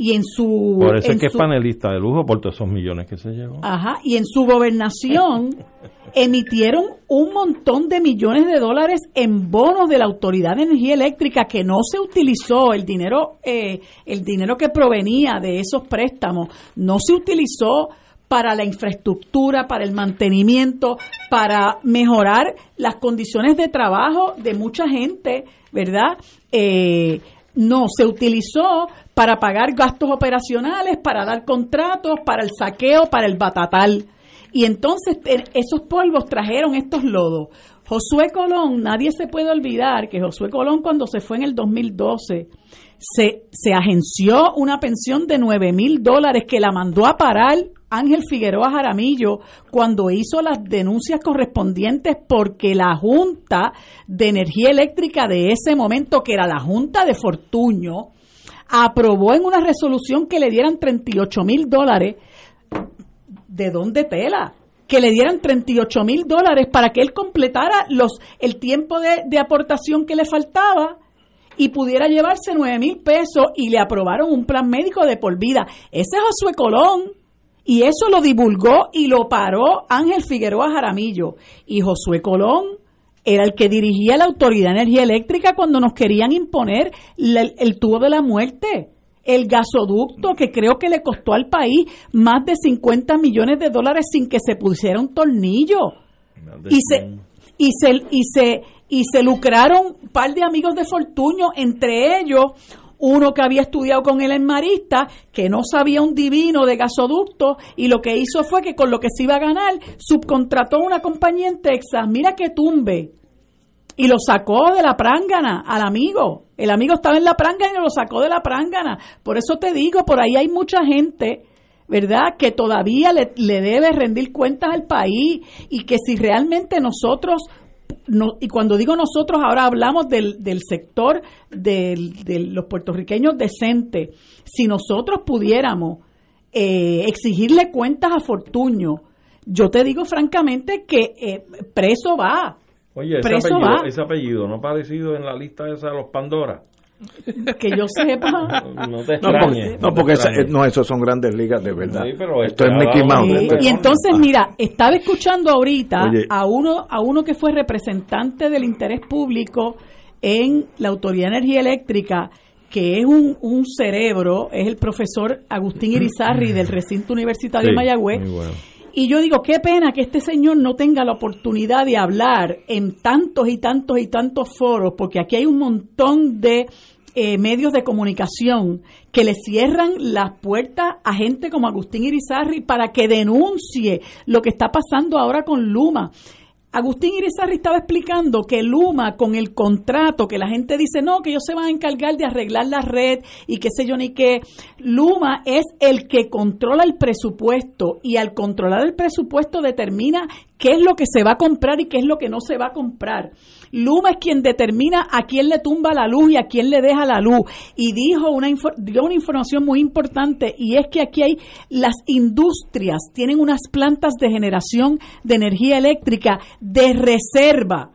y en su... Por eso es que es panelista de lujo por todos esos millones que se llevó. Ajá, y en su gobernación emitieron un montón de millones de dólares en bonos de la Autoridad de Energía Eléctrica que no se utilizó, el dinero, eh, el dinero que provenía de esos préstamos no se utilizó para la infraestructura, para el mantenimiento, para mejorar las condiciones de trabajo de mucha gente, ¿verdad? Eh, no, se utilizó para pagar gastos operacionales, para dar contratos, para el saqueo, para el batatal. Y entonces esos polvos trajeron estos lodos. Josué Colón, nadie se puede olvidar que Josué Colón cuando se fue en el 2012 se, se agenció una pensión de 9 mil dólares que la mandó a parar Ángel Figueroa Jaramillo cuando hizo las denuncias correspondientes porque la Junta de Energía Eléctrica de ese momento, que era la Junta de Fortuño, aprobó en una resolución que le dieran 38 mil dólares. ¿De dónde tela? que le dieran 38 mil dólares para que él completara los, el tiempo de, de aportación que le faltaba y pudiera llevarse 9 mil pesos y le aprobaron un plan médico de por vida. Ese es Josué Colón. Y eso lo divulgó y lo paró Ángel Figueroa Jaramillo. Y Josué Colón era el que dirigía la Autoridad de Energía Eléctrica cuando nos querían imponer el, tubo de la muerte el gasoducto que creo que le costó al país más de 50 millones de dólares sin que se pusiera un tornillo. Y se, y se, y se, y se lucraron un par de amigos de Fortuño, entre ellos uno que había estudiado con él en Marista, que no sabía un divino de gasoducto, y lo que hizo fue que con lo que se iba a ganar, subcontrató una compañía en Texas, mira que tumbe, y lo sacó de la prángana al amigo. El amigo estaba en la prángana y lo sacó de la prángana. Por eso te digo, por ahí hay mucha gente ¿verdad? Que todavía le, debe rendir cuentas al país y que si realmente nosotros y cuando digo nosotros, ahora hablamos del, del sector de los puertorriqueños decentes. Si nosotros pudiéramos eh, exigirle cuentas a Fortuño, yo te digo francamente que eh, preso va. Oye, ese, preso apellido, va. ese apellido no ha aparecido en la lista esa de los Pandora que yo sepa. No, te no, porque, no, esos son grandes ligas de verdad. Esto es Mickey Mouse. y entonces, mira, estaba escuchando ahorita a uno a uno que fue representante del interés público en la Autoridad de Energía Eléctrica, que es un, un cerebro, es el profesor Agustín Irizarri del recinto universitario de Mayagüez. Y yo digo, qué pena que este señor no tenga la oportunidad de hablar en tantos y tantos y tantos foros, porque aquí hay un montón de eh, medios de comunicación que le cierran las puertas a gente como Agustín Irizarri para que denuncie lo que está pasando ahora con Luma. Agustín Irizarri estaba explicando que Luma, con el contrato, que la gente dice, no, que ellos se van a encargar de arreglar la red y qué sé yo ni qué, Luma es el que controla el presupuesto y al controlar el presupuesto determina qué es lo que se va a comprar y qué es lo que no se va a comprar. Luma es quien determina a quién le tumba la luz y a quién le deja la luz. Y dijo una, dio una información muy importante y es que aquí hay las industrias, tienen unas plantas de generación de energía eléctrica de reserva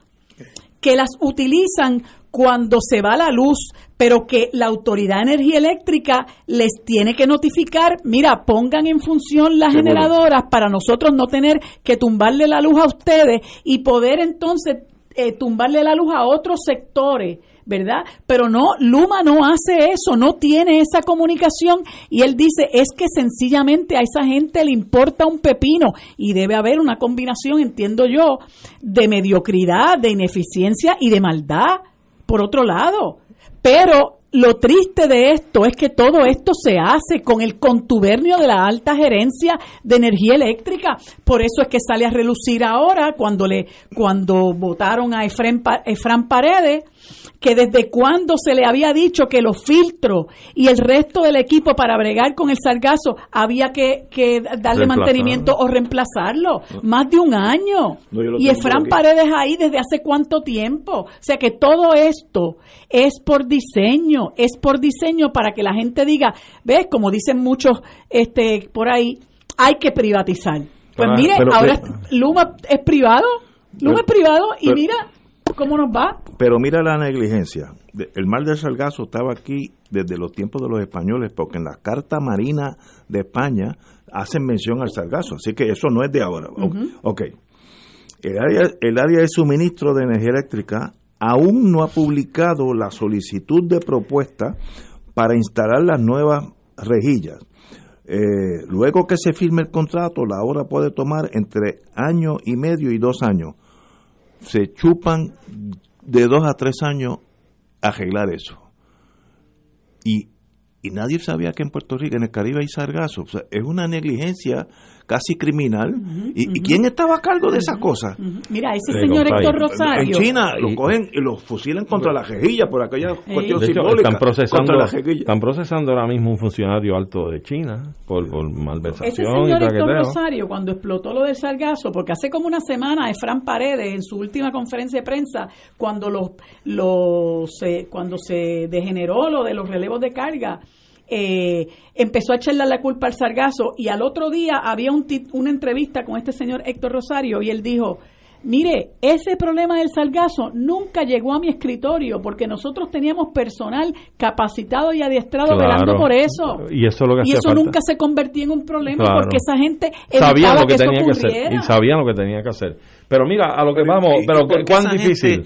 que las utilizan cuando se va la luz, pero que la Autoridad de Energía Eléctrica les tiene que notificar, mira, pongan en función las generadoras para nosotros no tener que tumbarle la luz a ustedes y poder entonces eh, tumbarle la luz a otros sectores, ¿verdad? Pero no, Luma no hace eso, no tiene esa comunicación y él dice, es que sencillamente a esa gente le importa un pepino y debe haber una combinación, entiendo yo, de mediocridad, de ineficiencia y de maldad, por otro lado. Pero lo triste de esto es que todo esto se hace con el contubernio de la alta gerencia de energía eléctrica. Por eso es que sale a relucir ahora cuando le cuando votaron a Efraín, Paredes que desde cuando se le había dicho que los filtros y el resto del equipo para bregar con el sargazo había que, darle mantenimiento o reemplazarlo. Más de un año. y Efran Paredes ahí desde hace cuánto tiempo. O sea que todo esto es por diseño, es por diseño para que la gente diga, ves, como dicen muchos este por ahí, hay que privatizar. Pues ah, mire, ahora Luma es privado, Luma es privado y mira ¿Cómo nos va? Pero mira la negligencia. el mar del Sargazo estaba aquí desde los tiempos de los españoles, porque en la Carta Marina de España hacen mención al Sargazo, así que eso no es de ahora. Ok. El área, el área de suministro de energía eléctrica aún no ha publicado la solicitud de propuesta para instalar las nuevas rejillas. Eh, luego que se firme el contrato, la obra puede tomar entre año y medio y dos años. Se chupan de dos a tres años arreglar eso. Y, y nadie sabía que en Puerto Rico, en el Caribe hay sargazo. Es una negligencia casi criminal. ¿Y, quién estaba a cargo de esas cosas? Mira, ese señor Héctor Rosario. En China lo cogen y lo fusilan contra la jejilla por aquella cuestión simbólica. Están procesando, están procesando ahora mismo un funcionario alto de China por, malversación. Ese señor Héctor Rosario, cuando explotó lo del sargazo, porque hace como una semana Efran Paredes, en su última conferencia de prensa, cuando, los, los, cuando se degeneró lo de los relevos de carga, eh, empezó a echarle la culpa al sargazo y al otro día había un una entrevista con este señor Héctor Rosario y él dijo, mire, ese problema del sargazo nunca llegó a mi escritorio porque nosotros teníamos personal capacitado y adiestrado velando por eso. Y eso, lo que y eso nunca se convertía en un problema porque esa gente sabía lo que, tenía que hacer y sabían lo que tenía que hacer. Pero mira, a lo que vamos, pero ¿cuán difícil?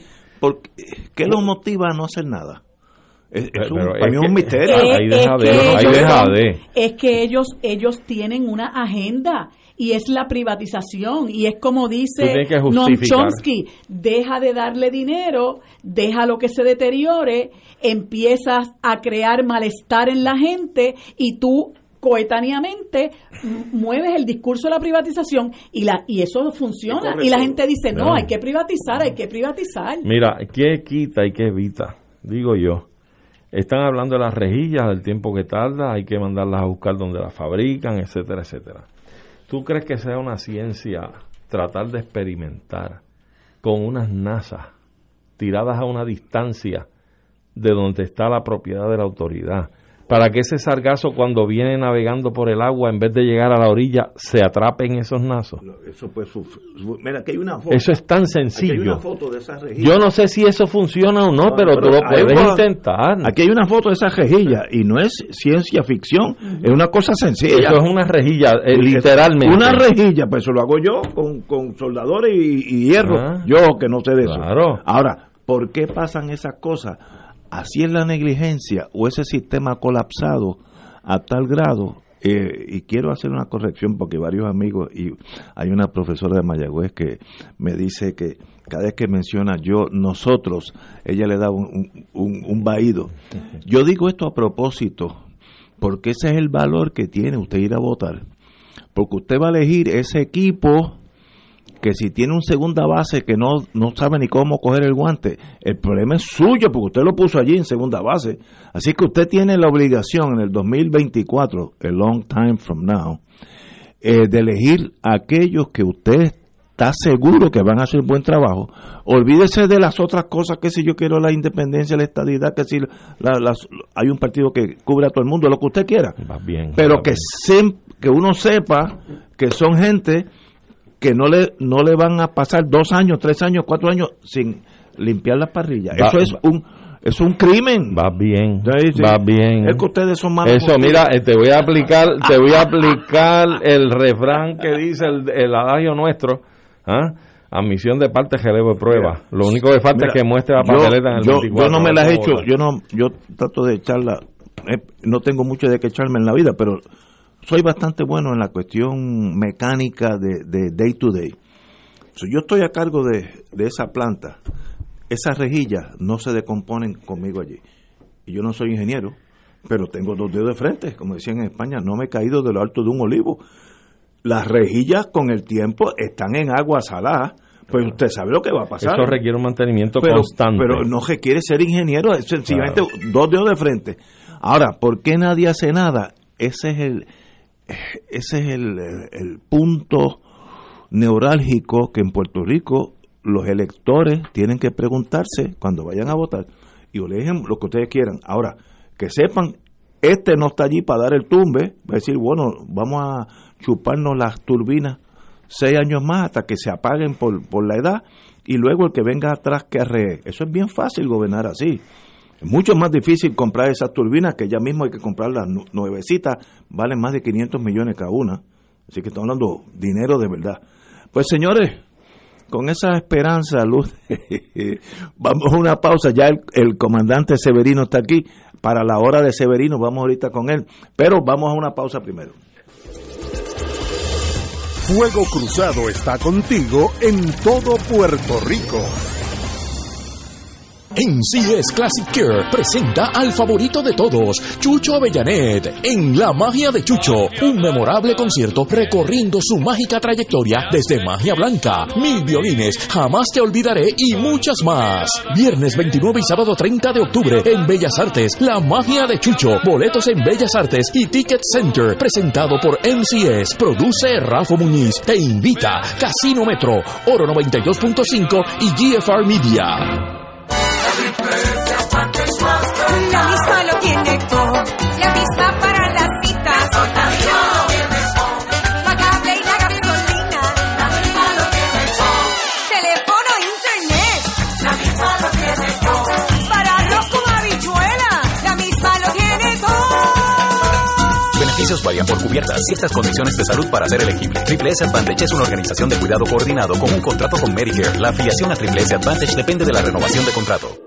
¿Qué los motiva a no hacer nada? Es, un, misterio. Es, que ellos, ellos tienen una agenda y es la privatización y es como dice Noam Chomsky, deja de darle dinero, deja lo que se deteriore, empiezas a crear malestar en la gente y tú coetáneamente mueves el discurso de la privatización y la y eso funciona. Y la gente dice no, hay que privatizar hay que privatizar mira qué quita y qué evita digo yo están hablando de las rejillas, del tiempo que tarda, hay que mandarlas a buscar donde las fabrican, etcétera, etcétera. ¿Tú crees que sea una ciencia tratar de experimentar con unas nasas tiradas a una distancia de donde está la propiedad de la autoridad? Para que ese sargazo cuando viene navegando por el agua en vez de llegar a la orilla se atrape en esos nazos. Eso pues mira que hay una foto. Eso es tan sencillo. Yo no sé si eso funciona o no, pero, tú lo puedes intentar. Aquí hay una foto de esa rejilla y no es ciencia ficción, es una cosa sencilla. Eso es una rejilla, eh, literalmente. Una rejilla, pues eso lo hago yo con, con soldadores y, hierro. Ah. yo que no sé de eso. Ahora, ¿por qué pasan esas cosas? Así es la negligencia o ese sistema colapsado a tal grado eh, y quiero hacer una corrección porque varios amigos y hay una profesora de Mayagüez que me dice que cada vez que menciona yo, nosotros, ella le da un, un, un vaído. Yo digo esto a propósito, porque ese es el valor que tiene usted ir a votar. Porque usted va a elegir ese equipo que si tiene un segunda base que no, no sabe ni cómo coger el guante, el problema es suyo porque usted lo puso allí en segunda base. Así que usted tiene la obligación en el 2024, a long time from now, eh, de elegir aquellos que usted está seguro que van a hacer buen trabajo. Olvídese de las otras cosas, que si yo quiero la independencia, la estabilidad, que si hay un partido que cubre a todo el mundo, lo que usted quiera. bien, Pero que, que uno sepa que son gente que no le, no le van a pasar dos años, tres años, cuatro años sin limpiar las parrillas. Eso es un es un crimen. Va bien, va bien. Es que ustedes son malos. Eso, mira, te voy a aplicar, te voy a aplicar el refrán que dice el, adagio nuestro, ¿ah? Admisión de parte, relevo de prueba. Lo único que falta es que muestre la papeleta en el yo, Yo no me la he hecho, yo no, yo trato de echarla, eh, no tengo mucho de que echarme en la vida, pero soy bastante bueno en la cuestión mecánica de, day to day. yo estoy a cargo de, esa planta. Esas rejillas no se decomponen conmigo allí. Y yo no soy ingeniero, pero tengo dos dedos de frente, como decían en España, no me he caído de lo alto de un olivo. Las rejillas con el tiempo están en agua salada, pues usted sabe lo que va a pasar. Eso requiere un mantenimiento constante. Pero no requiere ser ingeniero, es sencillamente dos dedos de frente. Ahora, ¿por qué nadie hace nada? Ese es el, ese es el, punto neurálgico que en Puerto Rico los electores tienen que preguntarse cuando vayan a votar y eligen lo que ustedes quieran. Ahora, que sepan, este no está allí para dar el tumbe, va a decir, bueno, vamos a chuparnos las turbinas seis años más hasta que se apaguen por, por la edad y luego el que venga atrás que arree. Eso es bien fácil gobernar así. Es mucho más difícil comprar esas turbinas que ya mismo hay que comprar las nuevecitas, valen más de 500 millones cada una. Así que estamos hablando dinero de verdad. Pues señores, con esa esperanza, Luz, vamos a una pausa. Ya el, comandante Severino está aquí. Para la hora de Severino, vamos ahorita con él. Pero vamos a una pausa primero. Fuego Cruzado está contigo en todo Puerto Rico. NCS Classic Care presenta al favorito de todos, Chucho Avellanet, en La Magia de Chucho, un memorable concierto recorriendo su mágica trayectoria desde Magia Blanca, Mil Violines, Jamás Te Olvidaré y muchas más. Viernes 29 y sábado 30 de octubre en Bellas Artes, La Magia de Chucho, boletos en Bellas Artes y Ticket Center, presentado por MCS, produce Rafa Muñiz, te invita Casino Metro, Oro 92.5 y GFR Media. La misma lo tiene todo, la misma para las citas. Pagable y la gasolina, la misma lo tiene todo. Teléfono, internet, la misma lo tiene todo. Para arroz con habichuela, la misma lo tiene todo. Beneficios varían por cubiertas. Ciertas condiciones de salud para ser elegible. Triple S Advantage es una organización de cuidado coordinado con un contrato con Medicare. La afiliación a Triple S Advantage depende de la renovación de contrato.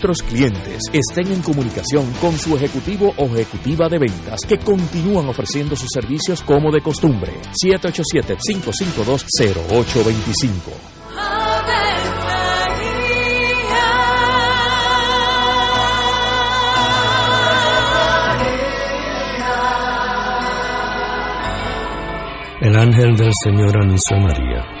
nuestros clientes estén en comunicación con su ejecutivo o ejecutiva de ventas que continúan ofreciendo sus servicios como de costumbre. 787-552-0825. El ángel del Señor anunció a María.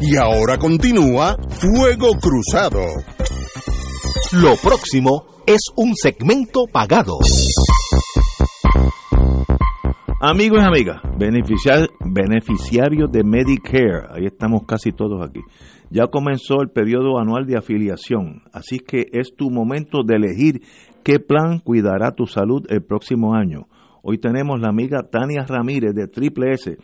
Y ahora continúa Fuego Cruzado. Lo próximo es un segmento pagado. Amigos y amigas, beneficiarios de Medicare, ahí estamos casi todos aquí. Ya comenzó el periodo anual de afiliación, así que es tu momento de elegir qué plan cuidará tu salud el próximo año. Hoy tenemos la amiga Tania Ramírez de Triple S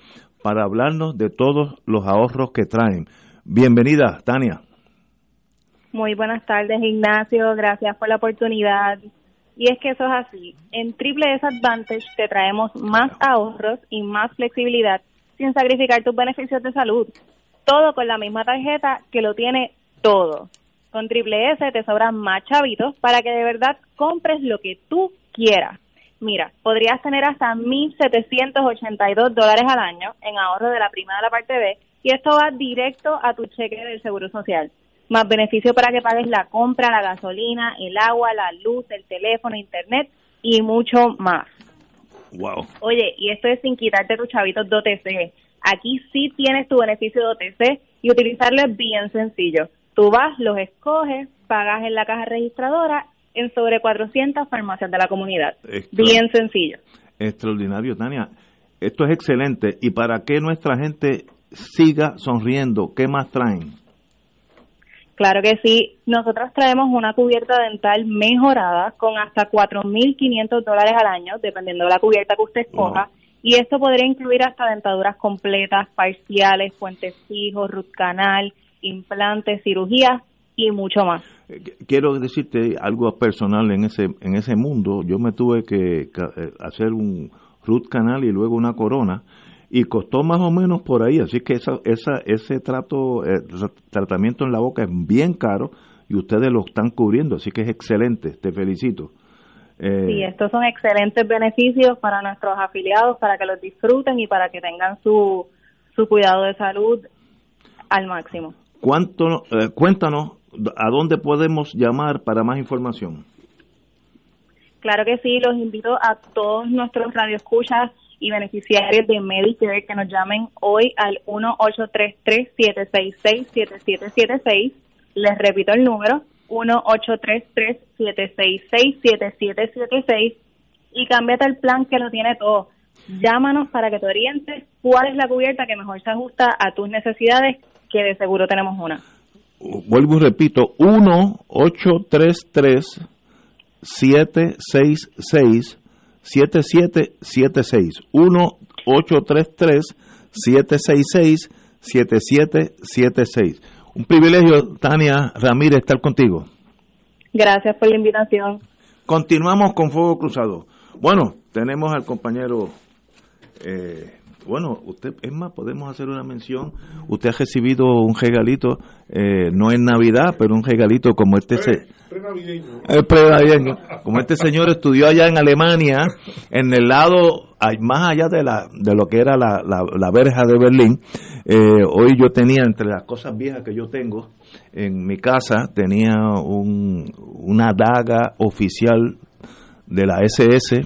para hablarnos de todos los ahorros que traen. Bienvenida, Tania. Muy buenas tardes, Ignacio. Gracias por la oportunidad. Y es que eso es así. En Triple S Advantage te traemos más ahorros y más flexibilidad sin sacrificar tus beneficios de salud. Todo con la misma tarjeta que lo tiene todo. Con Triple S te sobran más chavitos para que de verdad compres lo que tú quieras. Mira, podrías tener hasta 1.782 dólares al año en ahorro de la prima de la parte B y esto va directo a tu cheque del Seguro Social más beneficio para que pagues la compra, la gasolina, el agua, la luz, el teléfono, internet y mucho más. Wow. Oye, y esto es sin quitarte tus chavitos de OTC. Aquí sí tienes tu beneficio de OTC y utilizarlo es bien sencillo. Tú vas, los escoges, pagas en la caja registradora en sobre 400 farmacias de la comunidad. bien sencillo. Extraordinario, Tania. Esto es excelente. ¿Y para que nuestra gente siga sonriendo? ¿Qué más traen? Claro que sí. Nosotros traemos una cubierta dental mejorada con hasta 4.500 dólares al año, dependiendo de la cubierta que usted escoja. Y esto podría incluir hasta dentaduras completas, parciales, puentes fijos, root canal, implantes, cirugías y mucho más. Quiero decirte algo personal en ese en ese mundo. Yo me tuve que eh, hacer un root canal y luego una corona y costó más o menos por ahí, así que esa, esa, ese trato, eh, tratamiento en la boca es bien caro y ustedes lo están cubriendo, así que es excelente, te felicito. Eh, sí, estos son excelentes beneficios para nuestros afiliados, para que los disfruten y para que tengan su, su cuidado de salud al máximo. ¿Cuánto, eh, cuéntanos, ¿a dónde podemos llamar para más información? Claro que sí, los invito a todos nuestros radioescuchas y beneficiarios de Medicare que nos llamen hoy al 1-833-766-7776. Les repito el número, 1-833-766-7776 y cámbiate el plan que lo tiene todo. Llámanos para que te orientes cuál es la cubierta que mejor se ajusta a tus necesidades, que de seguro tenemos una. Vuelvo y repito, 1-833 766 7776 1-833-766-7776. Un privilegio, Tania Ramírez, estar contigo. Gracias por la invitación. Continuamos con Fuego Cruzado. Bueno, tenemos al compañero eh, bueno, usted, es más, podemos hacer una mención. Usted ha recibido un regalito, eh, no en Navidad, pero un regalito como este. Se, Como este señor estudió allá en Alemania, en el lado, más allá de, la, de lo que era la, la, verja de Berlín. Eh, hoy yo tenía, entre las cosas viejas que yo tengo en mi casa, tenía un, una daga oficial de la SS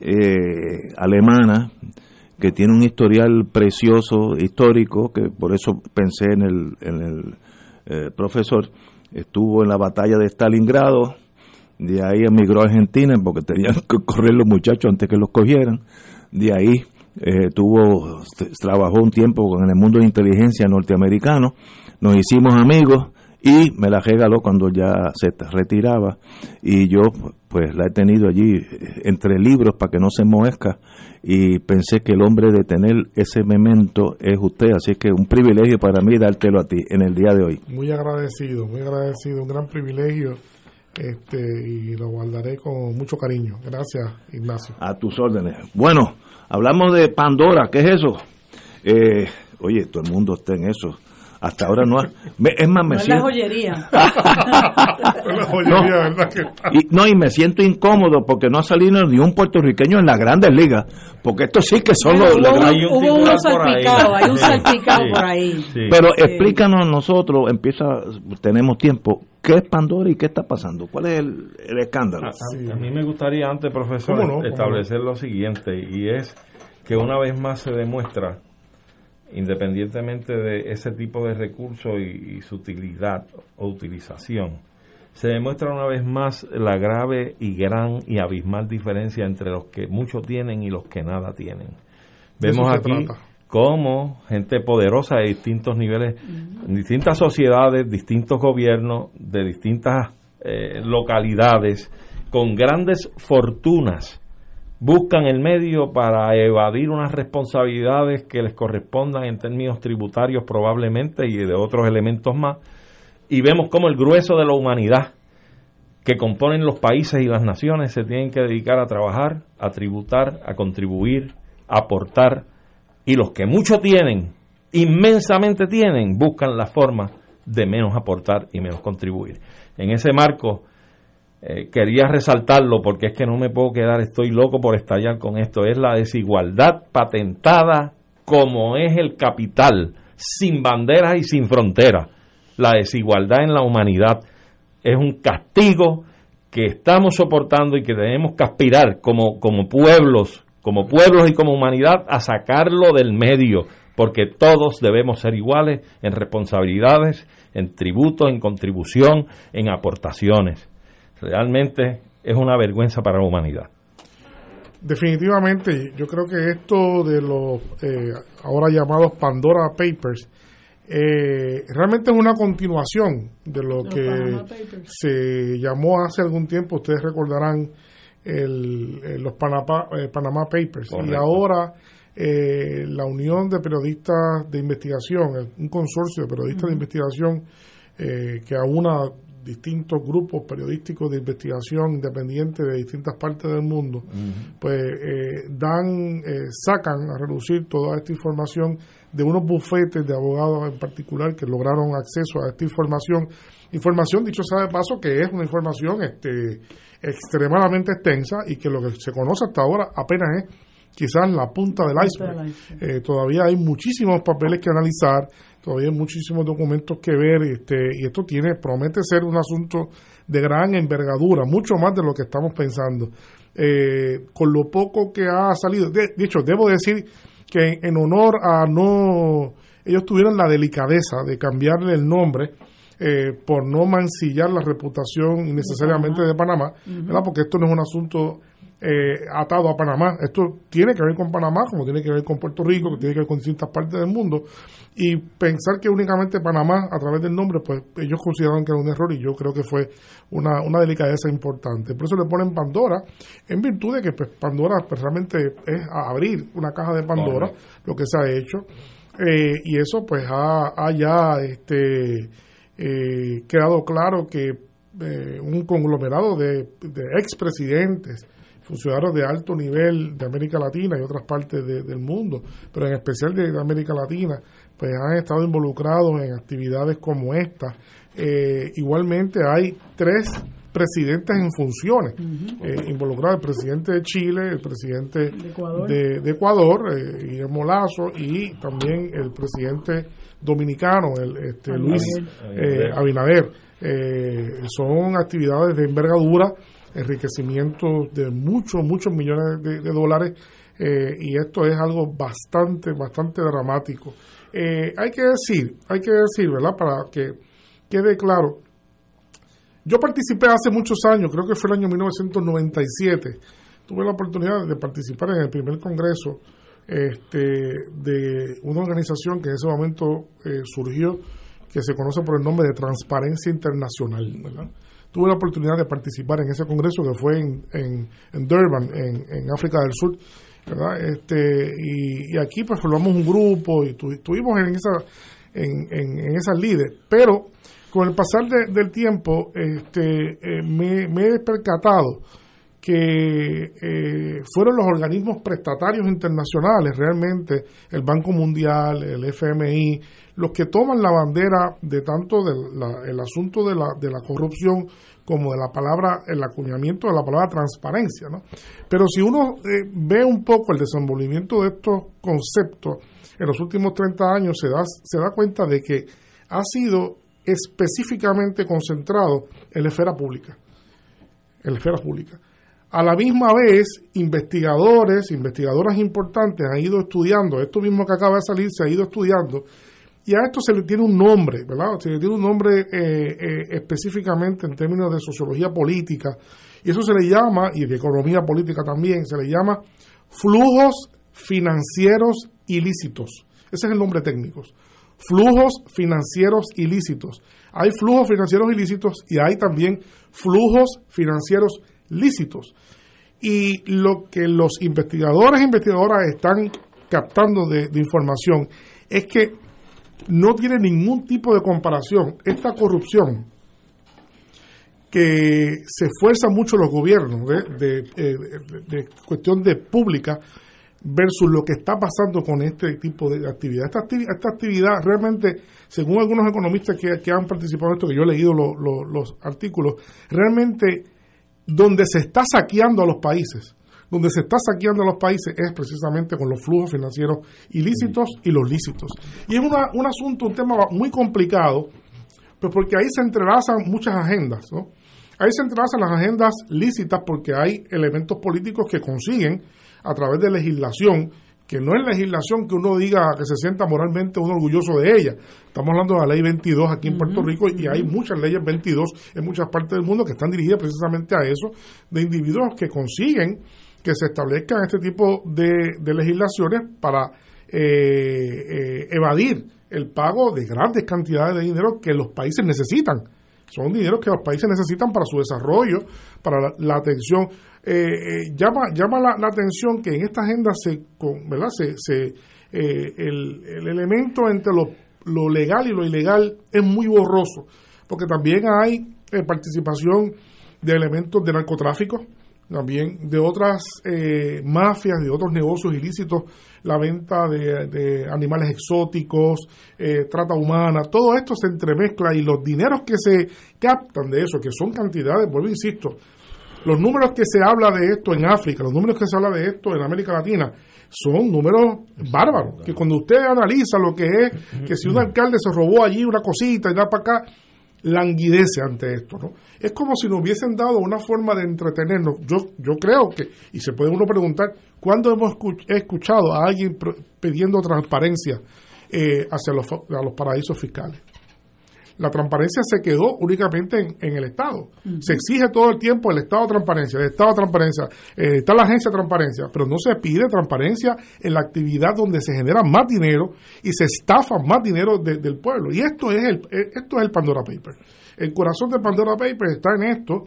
eh, alemana que tiene un historial precioso, histórico, que por eso pensé en el, eh, profesor. Estuvo en la batalla de Stalingrado, de ahí emigró a Argentina porque tenían que correr los muchachos antes que los cogieran. De ahí eh, tuvo, trabajó un tiempo en el mundo de inteligencia norteamericano. Nos hicimos amigos y me la regaló cuando ya se retiraba y yo pues la he tenido allí eh, entre libros para que no se muezca y pensé que el hombre de tener ese memento es usted, así que un privilegio para mí dártelo a ti en el día de hoy. Muy agradecido, muy agradecido, un gran privilegio este y lo guardaré con mucho cariño. Gracias, Ignacio. A tus órdenes. Bueno, hablamos de Pandora, ¿qué es eso? Eh, oye, todo el mundo está en eso hasta ahora no ha, es más me no siento, la joyería. no, y, no y me siento incómodo porque no ha salido ni un puertorriqueño en las grandes ligas porque estos sí que son los, hubo, hay un, hubo uno salpicado hay un salpicado por ahí sí, pero sí. explícanos nosotros empieza tenemos tiempo ¿Qué es Pandora y qué está pasando? ¿Cuál es el, el escándalo? A, a, mí me gustaría antes, profesor, no? establecer lo siguiente, y es que una vez más se demuestra, independientemente de ese tipo de recursos y, y su utilidad o utilización, se demuestra una vez más la grave y gran y abismal diferencia entre los que mucho tienen y los que nada tienen. Vemos aquí cómo gente poderosa de distintos niveles, uh -huh. distintas sociedades, distintos gobiernos, de distintas eh, localidades, con grandes fortunas, buscan el medio para evadir unas responsabilidades que les correspondan en términos tributarios probablemente y de otros elementos más. Y vemos cómo el grueso de la humanidad que componen los países y las naciones se tienen que dedicar a trabajar, a tributar, a contribuir, a aportar, y los que mucho tienen, inmensamente tienen, buscan la forma de menos aportar y menos contribuir. En ese marco, eh, quería resaltarlo porque es que no me puedo quedar, estoy loco por estallar con esto, es la desigualdad patentada como es el capital, sin banderas y sin fronteras. La desigualdad en la humanidad es un castigo que estamos soportando y que tenemos que aspirar como, como pueblos como pueblos y como humanidad a sacarlo del medio, porque todos debemos ser iguales en responsabilidades, en tributos, en contribución, en aportaciones. Realmente es una vergüenza para la humanidad. Definitivamente, yo creo que esto de los eh, ahora llamados Pandora Papers eh, realmente es una continuación de lo los que se llamó hace algún tiempo, ustedes recordarán, el, el, los Panama, eh, Panama Papers Correcto. y ahora eh, la Unión de Periodistas de Investigación, un consorcio de periodistas uh -huh. de investigación eh, que aúna distintos grupos periodísticos de investigación independientes de distintas partes del mundo, uh -huh. pues eh, dan, sacan a reducir toda esta información de unos bufetes de abogados en particular que lograron acceso a esta información, información dicho sea de paso que es una información este extremadamente extensa y que lo que se conoce hasta ahora apenas es quizás la punta del iceberg. Eh, todavía hay muchísimos papeles que analizar, todavía hay muchísimos documentos que ver este, y esto tiene promete ser un asunto de gran envergadura, mucho más de lo que estamos pensando. Eh, con lo poco que ha salido, de, de hecho, debo decir que en honor a no, ellos tuvieron la delicadeza de cambiarle el nombre eh, por no mancillar la reputación innecesariamente de Panamá, de Panamá uh -huh. ¿verdad? Porque esto no es un asunto eh, atado a Panamá, esto tiene que ver con Panamá, como tiene que ver con Puerto Rico, que tiene que ver con distintas partes del mundo, y pensar que únicamente Panamá, a través del nombre, pues ellos consideraron que era un error y yo creo que fue una, una delicadeza importante. Por eso le ponen Pandora, en virtud de que pues, Pandora pues, realmente es abrir una caja de Pandora, lo que se ha hecho, eh, y eso pues ha, ha ya este eh, quedado claro que eh, un conglomerado de, de expresidentes, funcionarios de alto nivel de América Latina y otras partes de, del mundo, pero en especial de, de, América Latina, pues han estado involucrados en actividades como esta. Eh, igualmente hay tres presidentes en funciones uh -huh. eh, involucrados, el presidente de Chile, el presidente de Ecuador, de, de Ecuador eh, Guillermo Lazo, y también el presidente dominicano, el este, Luis eh, Abinader. Eh, son actividades de envergadura, enriquecimiento de muchos, muchos millones de, dólares, eh, y esto es algo bastante, bastante dramático. hay que decir, hay que decir, ¿verdad? Para que quede claro, yo participé hace muchos años, creo que fue el año 1997, tuve la oportunidad de participar en el primer congreso este, de una organización que en ese momento eh, surgió, que se conoce por el nombre de Transparencia Internacional. ¿verdad? Tuve la oportunidad de participar en ese congreso que fue en, en, Durban, en, en, África del Sur. ¿verdad? Este, y, y, aquí pues formamos un grupo y tu, estuvimos en, esa, en, en, esas líderes, pero con el pasar de, del tiempo este, eh, me, me, he percatado que eh, fueron los organismos prestatarios internacionales, realmente el Banco Mundial, el FMI, los que toman la bandera de tanto del asunto de la, de la corrupción como de la palabra, el acuñamiento de la palabra transparencia. ¿no? Pero si uno eh, ve un poco el desenvolvimiento de estos conceptos en los últimos 30 años, se da, se da cuenta de que ha sido específicamente concentrado en la esfera pública. En la esfera pública. A la misma vez, investigadores, investigadoras importantes han ido estudiando, esto mismo que acaba de salir se ha ido estudiando, y a esto se le tiene un nombre, ¿verdad? Se le tiene un nombre eh, eh, específicamente en términos de sociología política, y eso se le llama, y de economía política también, se le llama flujos financieros ilícitos. Ese es el nombre técnico. Flujos financieros ilícitos. Hay flujos financieros ilícitos y hay también flujos financieros lícitos. Y lo que los investigadores e investigadoras están captando de, información es que no tiene ningún tipo de comparación esta corrupción que se esfuerzan mucho los gobiernos de, de, cuestión de pública versus lo que está pasando con este tipo de actividad. Esta, esta actividad realmente, según algunos economistas que, han participado en esto, que yo he leído los artículos, realmente donde se está saqueando a los países, donde se está saqueando a los países es precisamente con los flujos financieros ilícitos y los lícitos. Y es una, un asunto, un tema muy complicado, pues porque ahí se entrelazan muchas agendas, ¿no? Ahí se entrelazan las agendas lícitas porque hay elementos políticos que consiguen a través de legislación que no es legislación que uno diga que se sienta moralmente uno orgulloso de ella. Estamos hablando de la ley 22 aquí en Puerto Rico y hay muchas leyes 22 en muchas partes del mundo que están dirigidas precisamente a eso, de individuos que consiguen que se establezcan este tipo de, legislaciones para eh, eh, evadir el pago de grandes cantidades de dinero que los países necesitan. Son dineros que los países necesitan para su desarrollo, para la atención eh, eh, llama, llama la, atención que en esta agenda se, ¿verdad? se, se eh, el, el, elemento entre lo, lo, legal y lo ilegal es muy borroso, porque también hay participación de elementos de narcotráfico, también de otras mafias, de otros negocios ilícitos, la venta de, de animales exóticos, trata humana, todo esto se entremezcla y los dineros que se captan de eso, que son cantidades, vuelvo insisto, los números que se habla de esto en África, los números que se habla de esto en América Latina, son números bárbaros. Que cuando usted analiza lo que es, que si un alcalde se robó allí una cosita y da para acá, languidece ante esto, ¿no? Es como si nos hubiesen dado una forma de entretenernos. Yo, yo creo que, y se puede uno preguntar, ¿cuándo hemos escuchado a alguien pidiendo transparencia eh, hacia los, a los paraísos fiscales? La transparencia se quedó únicamente en, el Estado. Se exige todo el tiempo el Estado de transparencia, el Estado de transparencia, eh, está la agencia de transparencia, pero no se pide transparencia en la actividad donde se genera más dinero y se estafa más dinero del pueblo. Y esto es el, eh, esto es el Pandora Paper. El corazón de Pandora Paper está en esto,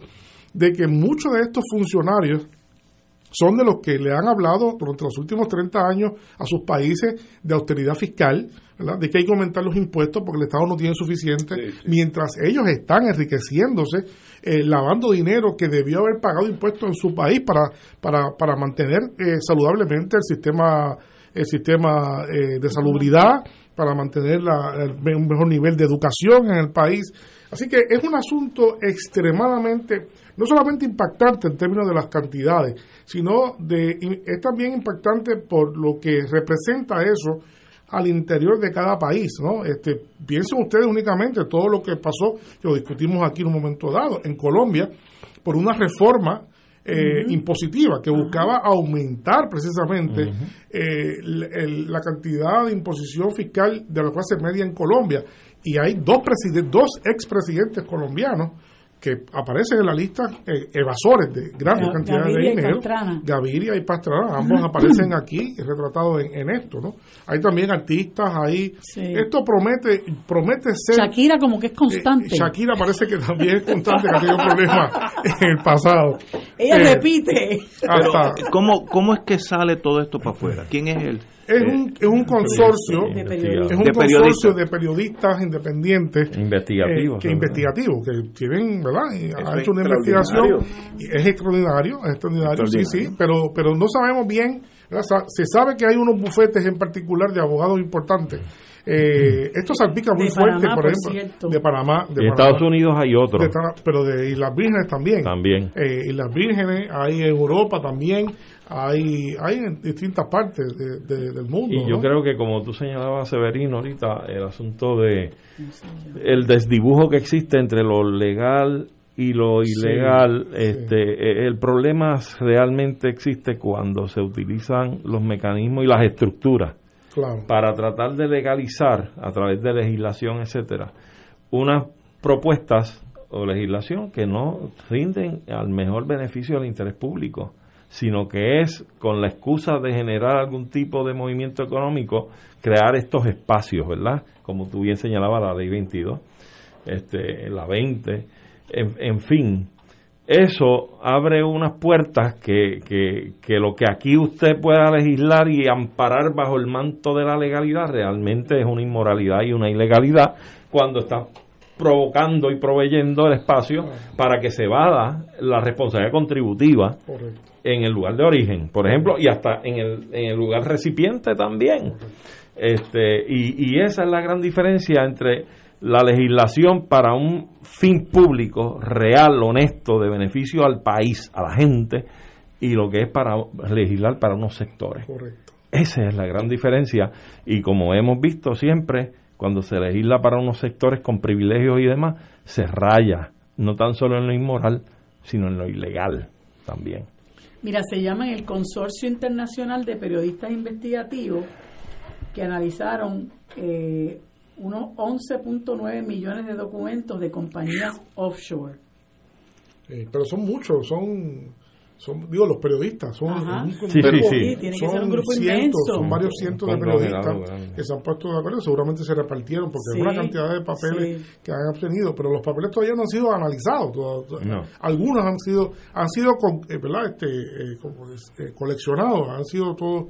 de que muchos de estos funcionarios son de los que le han hablado durante los últimos 30 años a sus países de austeridad fiscal, de que hay que aumentar los impuestos porque el Estado no tiene suficiente, mientras ellos están enriqueciéndose, eh, lavando dinero que debió haber pagado impuestos en su país para, para, para mantener eh, saludablemente el sistema, el sistema eh, de salubridad, para mantener un mejor nivel de educación en el país. Así que es un asunto extremadamente, no solamente impactante en términos de las cantidades, sino de, es también impactante por lo que representa eso al interior de cada país, ¿no? Este, piensen ustedes únicamente todo lo que pasó, que lo discutimos aquí en un momento dado, en Colombia, por una reforma eh, impositiva que buscaba aumentar precisamente eh, la cantidad de imposición fiscal de la clase media en Colombia. Y hay dos, dos expresidentes colombianos que aparecen en la lista eh, evasores de grandes cantidades de dinero. Gaviria y Pastrana, ambos aparecen aquí retratados en, esto, ¿no? Hay también artistas ahí. Esto promete promete ser... Shakira como que es constante. Eh, Shakira parece que también es constante, que ha tenido problemas en el pasado. Ella eh, repite. ¿cómo, ¿Cómo es que sale todo esto para afuera? ¿Quién es el Es un, es un consorcio de es un de consorcio de periodistas independientes investigativos eh, que investigativos que tienen verdad y es hecho una investigación y es extraordinario es extraordinario, sí sí pero pero no sabemos bien se sabe que hay unos bufetes en particular de abogados importantes eh, esto salpica muy De fuerte Panamá, por por ejemplo cierto. de Panamá de Panamá. Estados Unidos hay otro. De pero de Islas Vírgenes también. También. Eh, Islas Vírgenes, hay en Europa también, hay, hay en distintas partes de- de- del mundo. Y yo ¿no? creo que como tú señalabas, Severino, ahorita, el asunto de el desdibujo que existe entre lo legal y lo ilegal, sí. este, eh, el problema realmente existe cuando se utilizan los mecanismos y las estructuras Claro. para tratar de legalizar a través de legislación, etcétera, unas propuestas o legislación que no rinden al mejor beneficio del interés público, sino que es con la excusa de generar algún tipo de movimiento económico, crear estos espacios, ¿verdad? Como tú bien señalabas la ley 22, este, la 20, en, en fin, eso abre unas puertas que, que, que lo que aquí usted pueda legislar y amparar bajo el manto de la legalidad realmente es una inmoralidad y una ilegalidad cuando está provocando y proveyendo el espacio para que se vada la responsabilidad contributiva Correcto. En el lugar de origen, por ejemplo, y hasta en el, en el lugar recipiente también. Este, y, y esa es la gran diferencia entre la legislación para un fin público real, honesto, de beneficio al país, a la gente, y lo que es para legislar para unos sectores. Correcto. Esa es la gran diferencia y como hemos visto siempre, cuando se legisla para unos sectores con privilegios y demás, se raya, no tan solo en lo inmoral, sino en lo ilegal también. Mira, se llama el Consorcio Internacional de Periodistas Investigativos que analizaron eh, unos 11.9 millones de documentos de compañías offshore. Eh, pero son muchos, son, son digo, los periodistas, son, Ajá. un- Sí, grupo- sí, son ser un grupo cientos, inmenso. son varios cientos de periodistas grande. que se han puesto de acuerdo, seguramente se repartieron porque Sí, es una cantidad de papeles sí. que han obtenido, pero los papeles todavía no han sido analizados, No. algunos han sido han sido con- eh, ¿verdad? Este, eh, como eh, coleccionados, han sido todos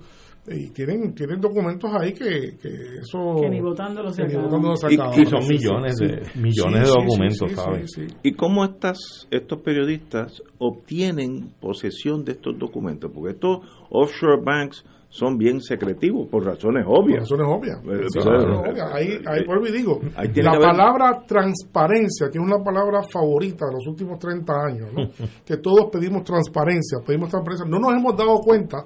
y tienen tienen documentos ahí que, que eso Que ni votándolo que ni sacaban. votándolo Y-. Y son Sí, sí, millones sí. de millones de Sí, sí, documentos, sí, sí, ¿sabes? sí, sí. ¿Y cómo estas, estos periodistas obtienen posesión de estos documentos? Porque estos offshore banks son bien secretivos por razones Por obvias. razones obvias. Eh, Sí, eh, por eh, razones obvias. Ahí, ahí vuelvo y digo, Ahí tiene la haber- palabra transparencia, que es una palabra favorita de los últimos 30 años, ¿no? que todos pedimos transparencia, pedimos transparencia, no nos hemos dado cuenta,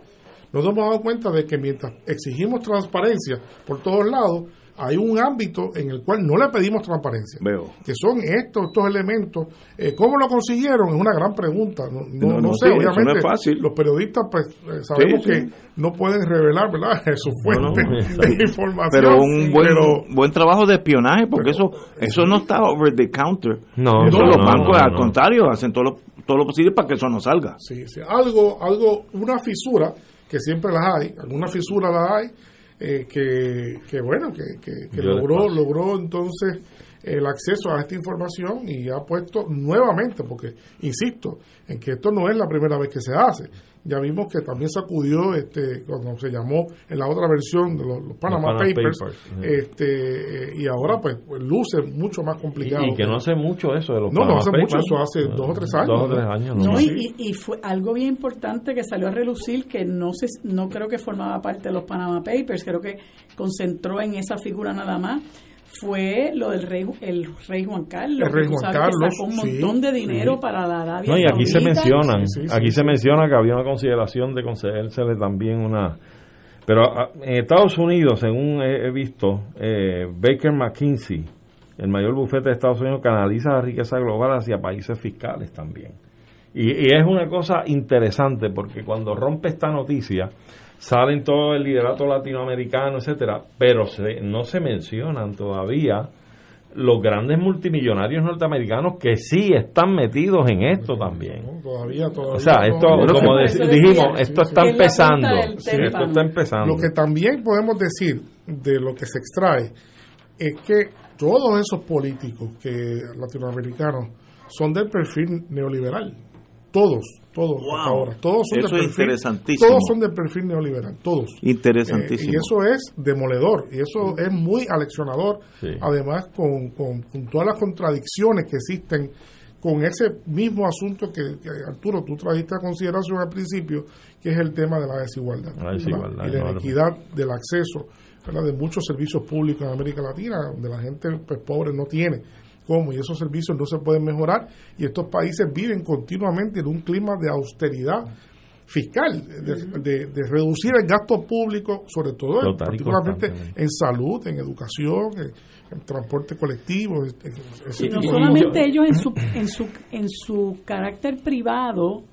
nos hemos dado cuenta de que mientras exigimos transparencia por todos lados, hay un ámbito en el cual no le pedimos transparencia. Veo. Que son estos, estos elementos. Eh, ¿Cómo lo consiguieron? Es una gran pregunta. No, no, No, no no, sé, sí, eso no obviamente. es fácil. Los periodistas, pues, eh, sabemos Sí, sí. que no pueden revelar, ¿verdad?, su No, no, fuente de información. Pero un buen, pero- buen trabajo de espionaje, porque eso eso no está over the counter. No, Eso no, los no, bancos, no, al contrario, hacen todo lo, todo lo posible para que eso no salga. Sí, sí. Algo, algo, una fisura, que siempre las hay, alguna fisura las hay, eh, que, que bueno, que, que, que logró, logró entonces el acceso a esta información y ha puesto nuevamente, porque insisto, en que esto no es la primera vez que se hace. Ya vimos que también sacudió este cuando se llamó en la otra versión de los, los Panama, Panama Papers, este eh, y ahora pues, pues luce mucho más complicado. Y, y que no hace mucho eso de los No, no Panama hace mucho, Papers. eso hace dos o tres años, Dos o ¿no? tres años. ¿no? No, y, y fue algo bien importante que salió a relucir que no se, no creo que formaba parte de los Panama Papers, creo que concentró en esa figura nada más fue lo del rey el rey Juan Carlos, El rey Juan sabes que Carlos, sacó un sí, montón de dinero sí. para la Arabia No, y aquí se mencionan, Sí, sí, aquí sí, se sí. menciona que había una consideración de concedérsele también una... Pero ah, en Estados Unidos, según he, he visto, eh, Baker McKinsey, el mayor bufete de Estados Unidos, canaliza la riqueza global hacia países fiscales también. Y, y es una cosa interesante porque cuando rompe esta noticia, salen todo el liderato latinoamericano, etcétera, pero se- no se mencionan todavía los grandes multimillonarios norteamericanos que sí están metidos en esto también. No, Todavía, todavía. O sea, esto, no- como dijimos, decía, esto sí, está sí. Empezando. Sí, esto está empezando. Lo que también podemos decir de lo que se extrae es que todos esos políticos que latinoamericanos son del perfil neoliberal. Todos, todos ahora, todos son eso de es interesantísimo. todos son del perfil neoliberal, todos. Interesantísimo. Eh, y eso es demoledor y eso es muy aleccionador, además con, con, todas las contradicciones que existen con ese mismo asunto que, Arturo tú trajiste a consideración al principio, que es el tema de la desigualdad, la desigualdad y la inequidad del acceso de muchos servicios públicos en América Latina, donde la gente pues, pobre no tiene cómo, y esos servicios no se pueden mejorar, y estos países viven continuamente en un clima de austeridad fiscal, de, reducir el gasto público, sobre todo particularmente en salud, en educación, en, transporte colectivo. y no solamente ellos en su, en su en su carácter privado,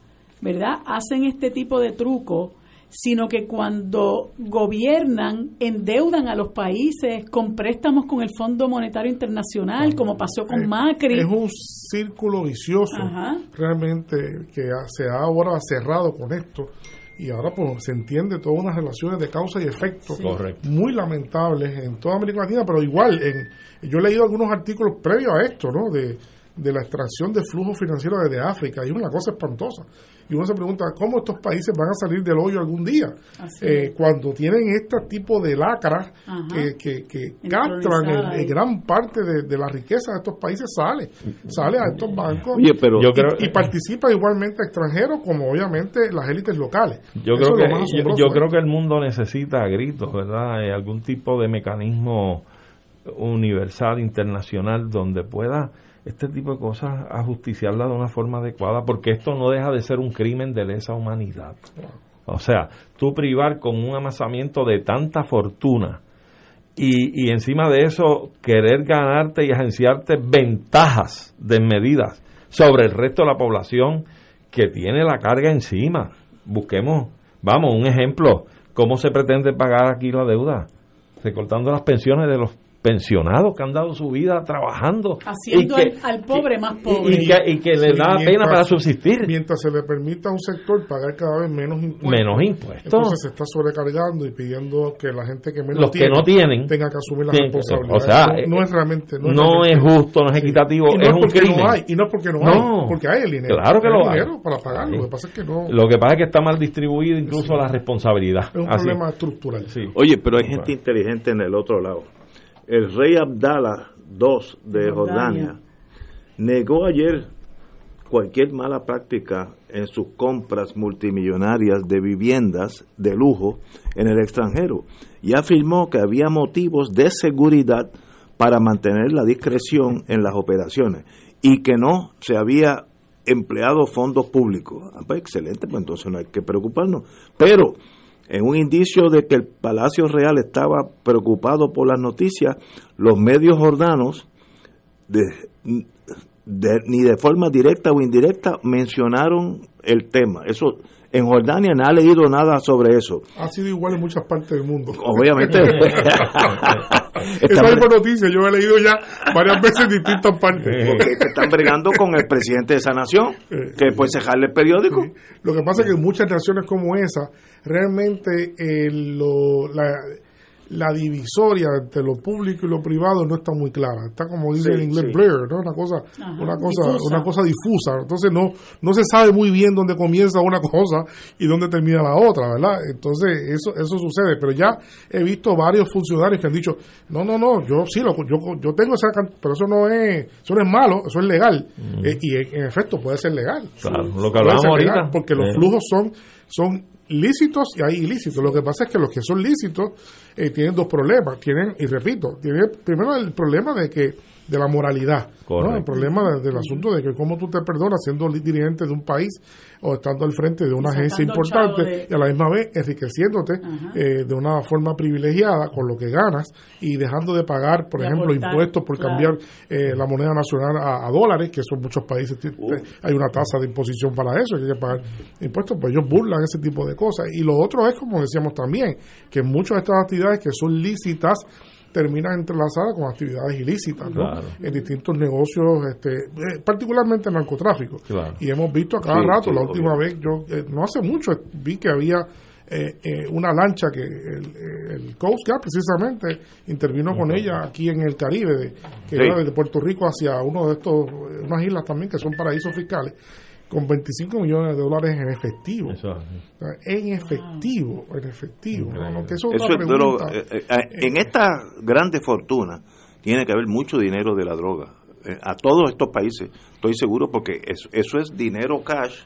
¿verdad? Hacen este tipo de trucos sino que cuando gobiernan endeudan a los países con préstamos con el Fondo Monetario Internacional, como pasó con Macri. Es un círculo vicioso realmente que se ha ahora cerrado con esto. Y ahora pues se entiende todas unas relaciones de causa y efecto muy lamentables en toda América Latina, pero igual en yo he leído algunos artículos previos a esto, ¿no? De, de la extracción de flujos financieros desde África y es una cosa espantosa y uno se pregunta cómo estos países van a salir del hoyo algún día eh, cuando tienen este tipo de lacras que, que, que castran el, gran parte de, la riqueza de estos países sale sale a estos bancos pero y, participan igualmente extranjeros como obviamente las élites locales. Yo creo que yo, creo que el mundo necesita a gritos verdad eh, algún tipo de mecanismo universal internacional donde pueda este tipo de cosas a justiciarla de una forma adecuada, porque esto no deja de ser un crimen de lesa humanidad. O sea, tú privar con un amasamiento de tanta fortuna y, y encima de eso querer ganarte y agenciarte ventajas desmedidas sobre el resto de la población que tiene la carga encima. Busquemos, vamos, un ejemplo, ¿cómo se pretende pagar aquí la deuda? Recortando las pensiones de los pensionados que han dado su vida trabajando. Haciendo al, pobre más pobre. Y, que, le da pena para subsistir. Mientras se le permita a un sector pagar cada vez menos impuestos. Menos impuestos. Entonces se está sobrecargando y pidiendo que la gente que menos Los tiene, que no tienen tenga que asumir la responsabilidad. O sea, no, es realmente. No, es, justo, no es equitativo, es, un crimen. No hay, y no es porque no, hay, porque hay el dinero. Claro que lo hay. dinero para pagarlo. Lo que pasa es que no. Lo que pasa es que está mal distribuido incluso la responsabilidad. Es un problema estructural. Oye, pero hay gente inteligente en el otro lado el rey Abdallah II de Jordania negó ayer cualquier mala práctica en sus compras multimillonarias de viviendas de lujo en el extranjero y afirmó que había motivos de seguridad para mantener la discreción en las operaciones y que no se había empleado fondos públicos. Ah, pues excelente, pues entonces no hay que preocuparnos. Pero en un indicio de que el Palacio Real estaba preocupado por las noticias, los medios jordanos, ni de forma directa o indirecta, mencionaron el tema. Eso en Jordania no ha leído nada sobre eso. Ha sido igual en muchas partes del mundo. Obviamente. Esa misma noticia yo he leído ya varias veces en distintas partes. Porque están bregando con el presidente de esa nación, que puede cejarle el periódico. Lo que pasa es que en muchas naciones como esa, realmente eh, lo, la, la divisoria entre lo público y lo privado no está muy clara. Está como dice en inglés blur, ¿no? Una cosa, una cosa, difusa. una cosa difusa. Entonces no, no se sabe muy bien dónde comienza una cosa y dónde termina la otra, ¿verdad? Entonces eso, eso sucede. Pero ya he visto varios funcionarios que han dicho, no, no, no, yo sí lo, yo, yo tengo esa pero eso no es, eso no es malo, eso es legal. Eh, y en, efecto puede ser legal. Claro, lo que hablamos ahorita. porque los flujos son, son lícitos y hay ilícitos. Lo que pasa es que los que son lícitos eh, tienen dos problemas. Tienen, y repito, tienen primero el problema de que de la moralidad, el problema del asunto de que cómo tú te perdonas siendo dirigente de un país o estando al frente de una agencia importante y a la misma vez enriqueciéndote eh, de una forma privilegiada con lo que ganas y dejando de pagar, por ejemplo, impuestos por cambiar eh, la moneda nacional a, dólares, que son muchos países, hay una tasa de imposición para eso, hay que pagar impuestos, pues ellos burlan ese tipo de cosas. Y lo otro es, como decíamos también, que muchas de estas actividades que son lícitas, terminan entrelazadas con actividades ilícitas en distintos negocios, este, eh, particularmente el narcotráfico. Y hemos visto a cada rato, la última vez, yo eh, no hace mucho vi que había eh, una lancha que el, Coast Guard precisamente intervino con ella aquí en el Caribe, que iba desde Puerto Rico hacia uno de estos, unas islas también que son paraísos fiscales con 25 millones de dólares en efectivo. En efectivo, en efectivo. en esta grande fortuna tiene que haber mucho dinero de la droga. Eh, a todos estos países, estoy seguro, porque eso, eso es dinero cash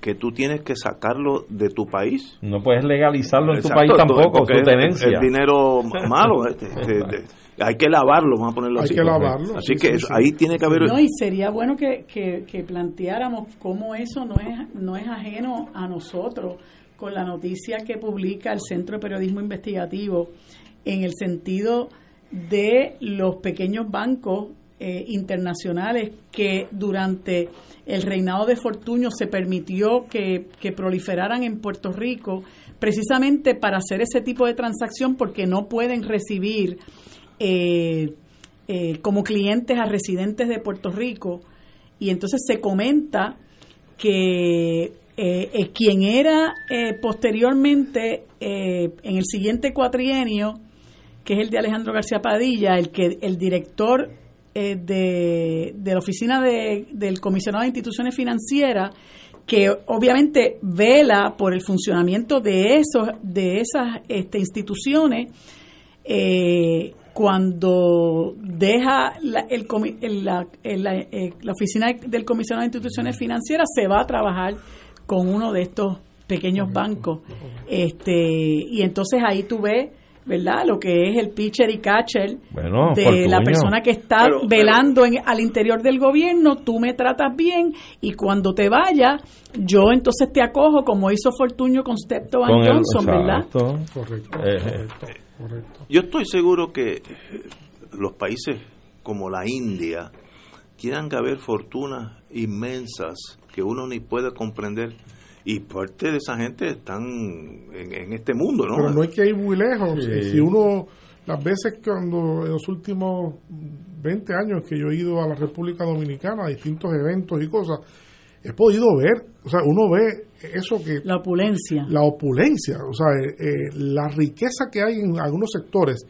que tú tienes que sacarlo de tu país. No puedes legalizarlo en tu país tampoco, su tenencia. Es, dinero malo. Este, hay que lavarlo, vamos a ponerlo así. Hay que lavarlo. Así que ahí tiene que haber... No, y sería bueno que, que, que, planteáramos cómo eso no es, no es ajeno a nosotros con la noticia que publica el Centro de Periodismo Investigativo en el sentido de los pequeños bancos eh, internacionales que durante el reinado de Fortuño se permitió que, que, proliferaran en Puerto Rico precisamente para hacer ese tipo de transacción porque no pueden recibir eh, eh, como clientes a residentes de Puerto Rico y entonces se comenta que eh, quien era posteriormente en el siguiente cuatrienio que es el de Alejandro García Padilla el que el director de, de, la oficina de, del comisionado de instituciones financieras que obviamente vela por el funcionamiento de esos de esas este, instituciones eh, cuando deja la, el, la, eh, la, oficina del comisionado de instituciones financieras se va a trabajar con uno de estos pequeños bancos. este y entonces ahí tú ves verdad lo que es el pitcher y catcher de la persona que está velando en, al interior del gobierno tú me tratas bien y cuando te vaya yo entonces te acojo como hizo Fortuño con Stepto Van Johnson verdad correcto, eh, yo estoy seguro que los países como la India quieran que haber fortunas inmensas que uno ni puede comprender y parte de esa gente están en, este mundo, ¿no? Pero no hay que ir muy lejos. Si uno, las veces cuando en los últimos 20 años que yo he ido a la República Dominicana a distintos eventos y cosas, he podido ver, o sea, uno ve eso que... La opulencia. La opulencia, o sea, eh, eh, la riqueza que hay en algunos sectores,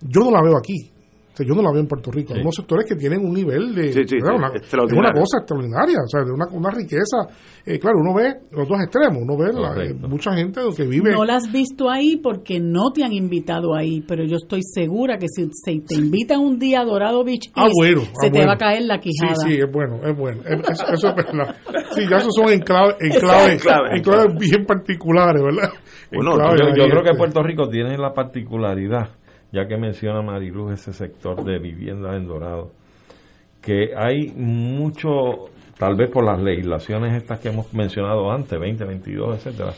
yo no la veo aquí yo no la veo en Puerto Rico. Hay unos sectores que tienen un nivel de. una, una cosa extraordinaria, o sea, de una, una riqueza. Eh, claro, uno ve los dos extremos, uno ve eh, mucha gente que vive. No la has visto ahí porque no te han invitado ahí, pero yo estoy segura que si, se te invitan un día a Dorado Beach, ah, bueno, se ah, te va a caer la quijada. Sí, sí, es bueno, es bueno. eso, es verdad. Sí, ya esos son enclaves, enclaves, enclaves bien particulares, ¿verdad? Bueno, yo creo que Puerto Rico tiene la particularidad ya que menciona Mariluz ese sector de vivienda en Dorado, que hay mucho, tal vez por las legislaciones estas que hemos mencionado antes, 2022, etcétera.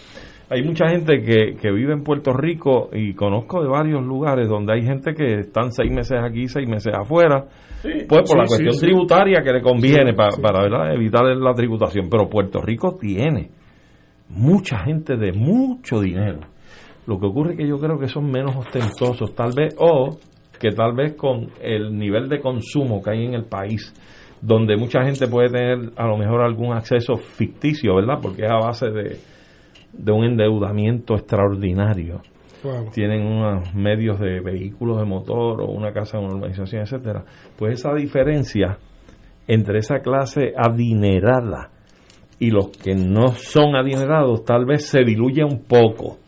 Hay mucha gente que, que vive en Puerto Rico y conozco de varios lugares donde hay gente que están seis meses aquí, seis meses afuera, pues por la cuestión tributaria que le conviene para, para evitar la tributación. Pero Puerto Rico tiene mucha gente de mucho dinero lo que ocurre es que yo creo que son menos ostentosos, tal vez, o que tal vez con el nivel de consumo que hay en el país, donde mucha gente puede tener a lo mejor algún acceso ficticio, ¿verdad? Porque es a base de, de un endeudamiento extraordinario. Tienen unos medios de vehículos de motor o una casa de una urbanización, etcétera. Pues esa diferencia entre esa clase adinerada y los que no son adinerados tal vez se diluye un poco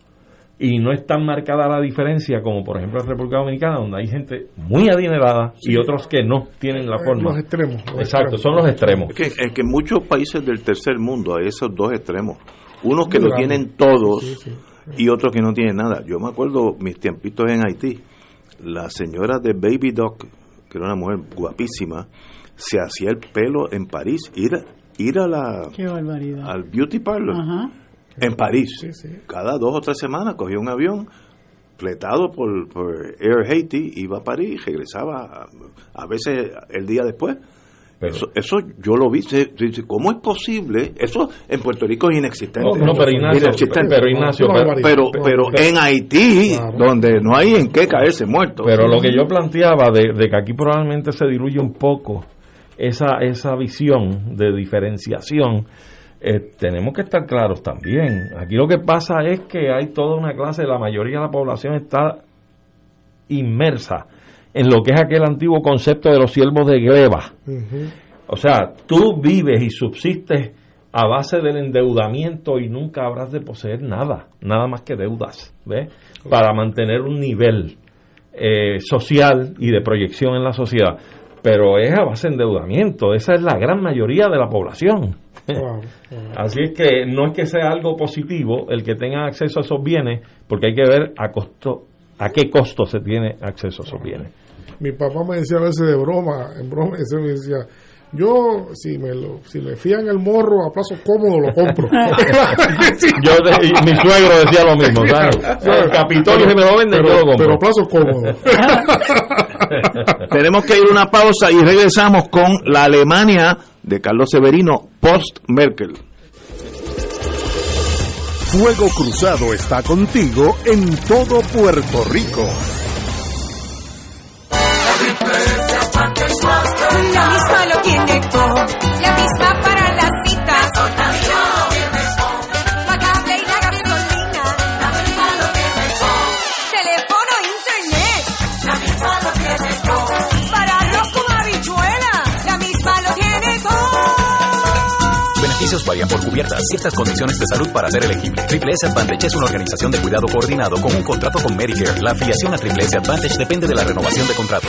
y no es tan marcada la diferencia como por ejemplo en República Dominicana donde hay gente muy adinerada y otros que no tienen la forma. los extremos. Exacto son los extremos. Es que, es que muchos países del tercer mundo hay esos dos extremos. Unos que lo tienen todos y otros que no tienen nada. Yo me acuerdo mis tiempitos en Haití. La señora de Baby Doc que era una mujer guapísima se hacía el pelo en París. Ir ir a la al beauty parlor. Ajá en París. Cada dos o tres semanas cogía un avión fletado por, Air Haiti, iba a París, regresaba a, veces el día después. eso, eso, yo lo vi. ¿Cómo es posible? Eso en Puerto Rico es inexistente. No, pero Ignacio, pero, pero, en Haití, donde no hay en qué caerse muerto. Pero lo que yo planteaba de, de, que aquí probablemente se diluye un poco esa, esa visión de diferenciación eh, tenemos que estar claros también. Aquí lo que pasa es que hay toda una clase, la mayoría de la población está inmersa en lo que es aquel antiguo concepto de los siervos de gleba. O sea, tú vives y subsistes a base del endeudamiento y nunca habrás de poseer nada, nada más que deudas, ¿ves? Para mantener un nivel eh, social y de proyección en la sociedad. Pero es a base de endeudamiento, esa es la gran mayoría de la población. Así es que no es que sea algo positivo el que tenga acceso a esos bienes, porque hay que ver a costo, a qué costo se tiene acceso a esos bienes. Mi papá me decía a veces de broma, en broma, me decía, yo, si me lo, si me fían el morro a plazo cómodo, lo compro. yo mi suegro decía lo mismo, ¿sabes? el Capitolio me lo venden, yo lo compro. Pero a plazo cómodo. Tenemos que ir una pausa y regresamos con la Alemania de Carlos Severino post-Merkel. Fuego Cruzado está contigo en todo Puerto Rico. Beneficios varían por cubiertas. Ciertas condiciones de salud para ser elegible. Triple S Advantage es una organización de cuidado coordinado con un contrato con Medicare. La afiliación a Triple S Advantage depende de la renovación de contrato.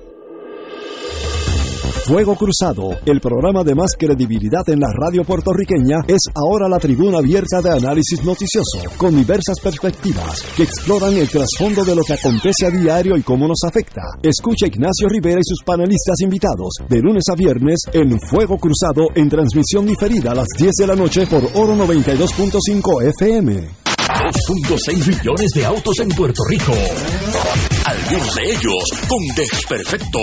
Fuego Cruzado, el programa de más credibilidad en la radio puertorriqueña, es ahora la tribuna abierta de análisis noticioso, con diversas perspectivas que exploran el trasfondo de lo que acontece a diario y cómo nos afecta. Escucha Ignacio Rivera y sus panelistas invitados de lunes a viernes en Fuego Cruzado en transmisión diferida a las 10 de la noche por Oro 92.5 FM. 2.6 millones de autos en Puerto Rico. Algunos de ellos con desperfectos.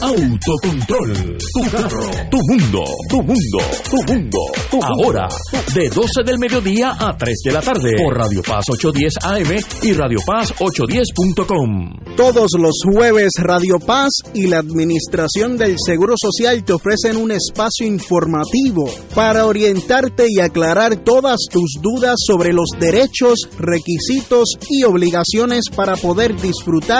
Autocontrol. Tu carro. Tu mundo. Tu mundo. Tu mundo. Ahora, de 12 del mediodía a 3 de la tarde. Por Radio Paz 810 AM y Radio Paz 810.com. Todos los jueves Radio Paz y la Administración del Seguro Social te ofrecen un espacio informativo para orientarte y aclarar todas tus dudas sobre los derechos requisitos y obligaciones para poder disfrutar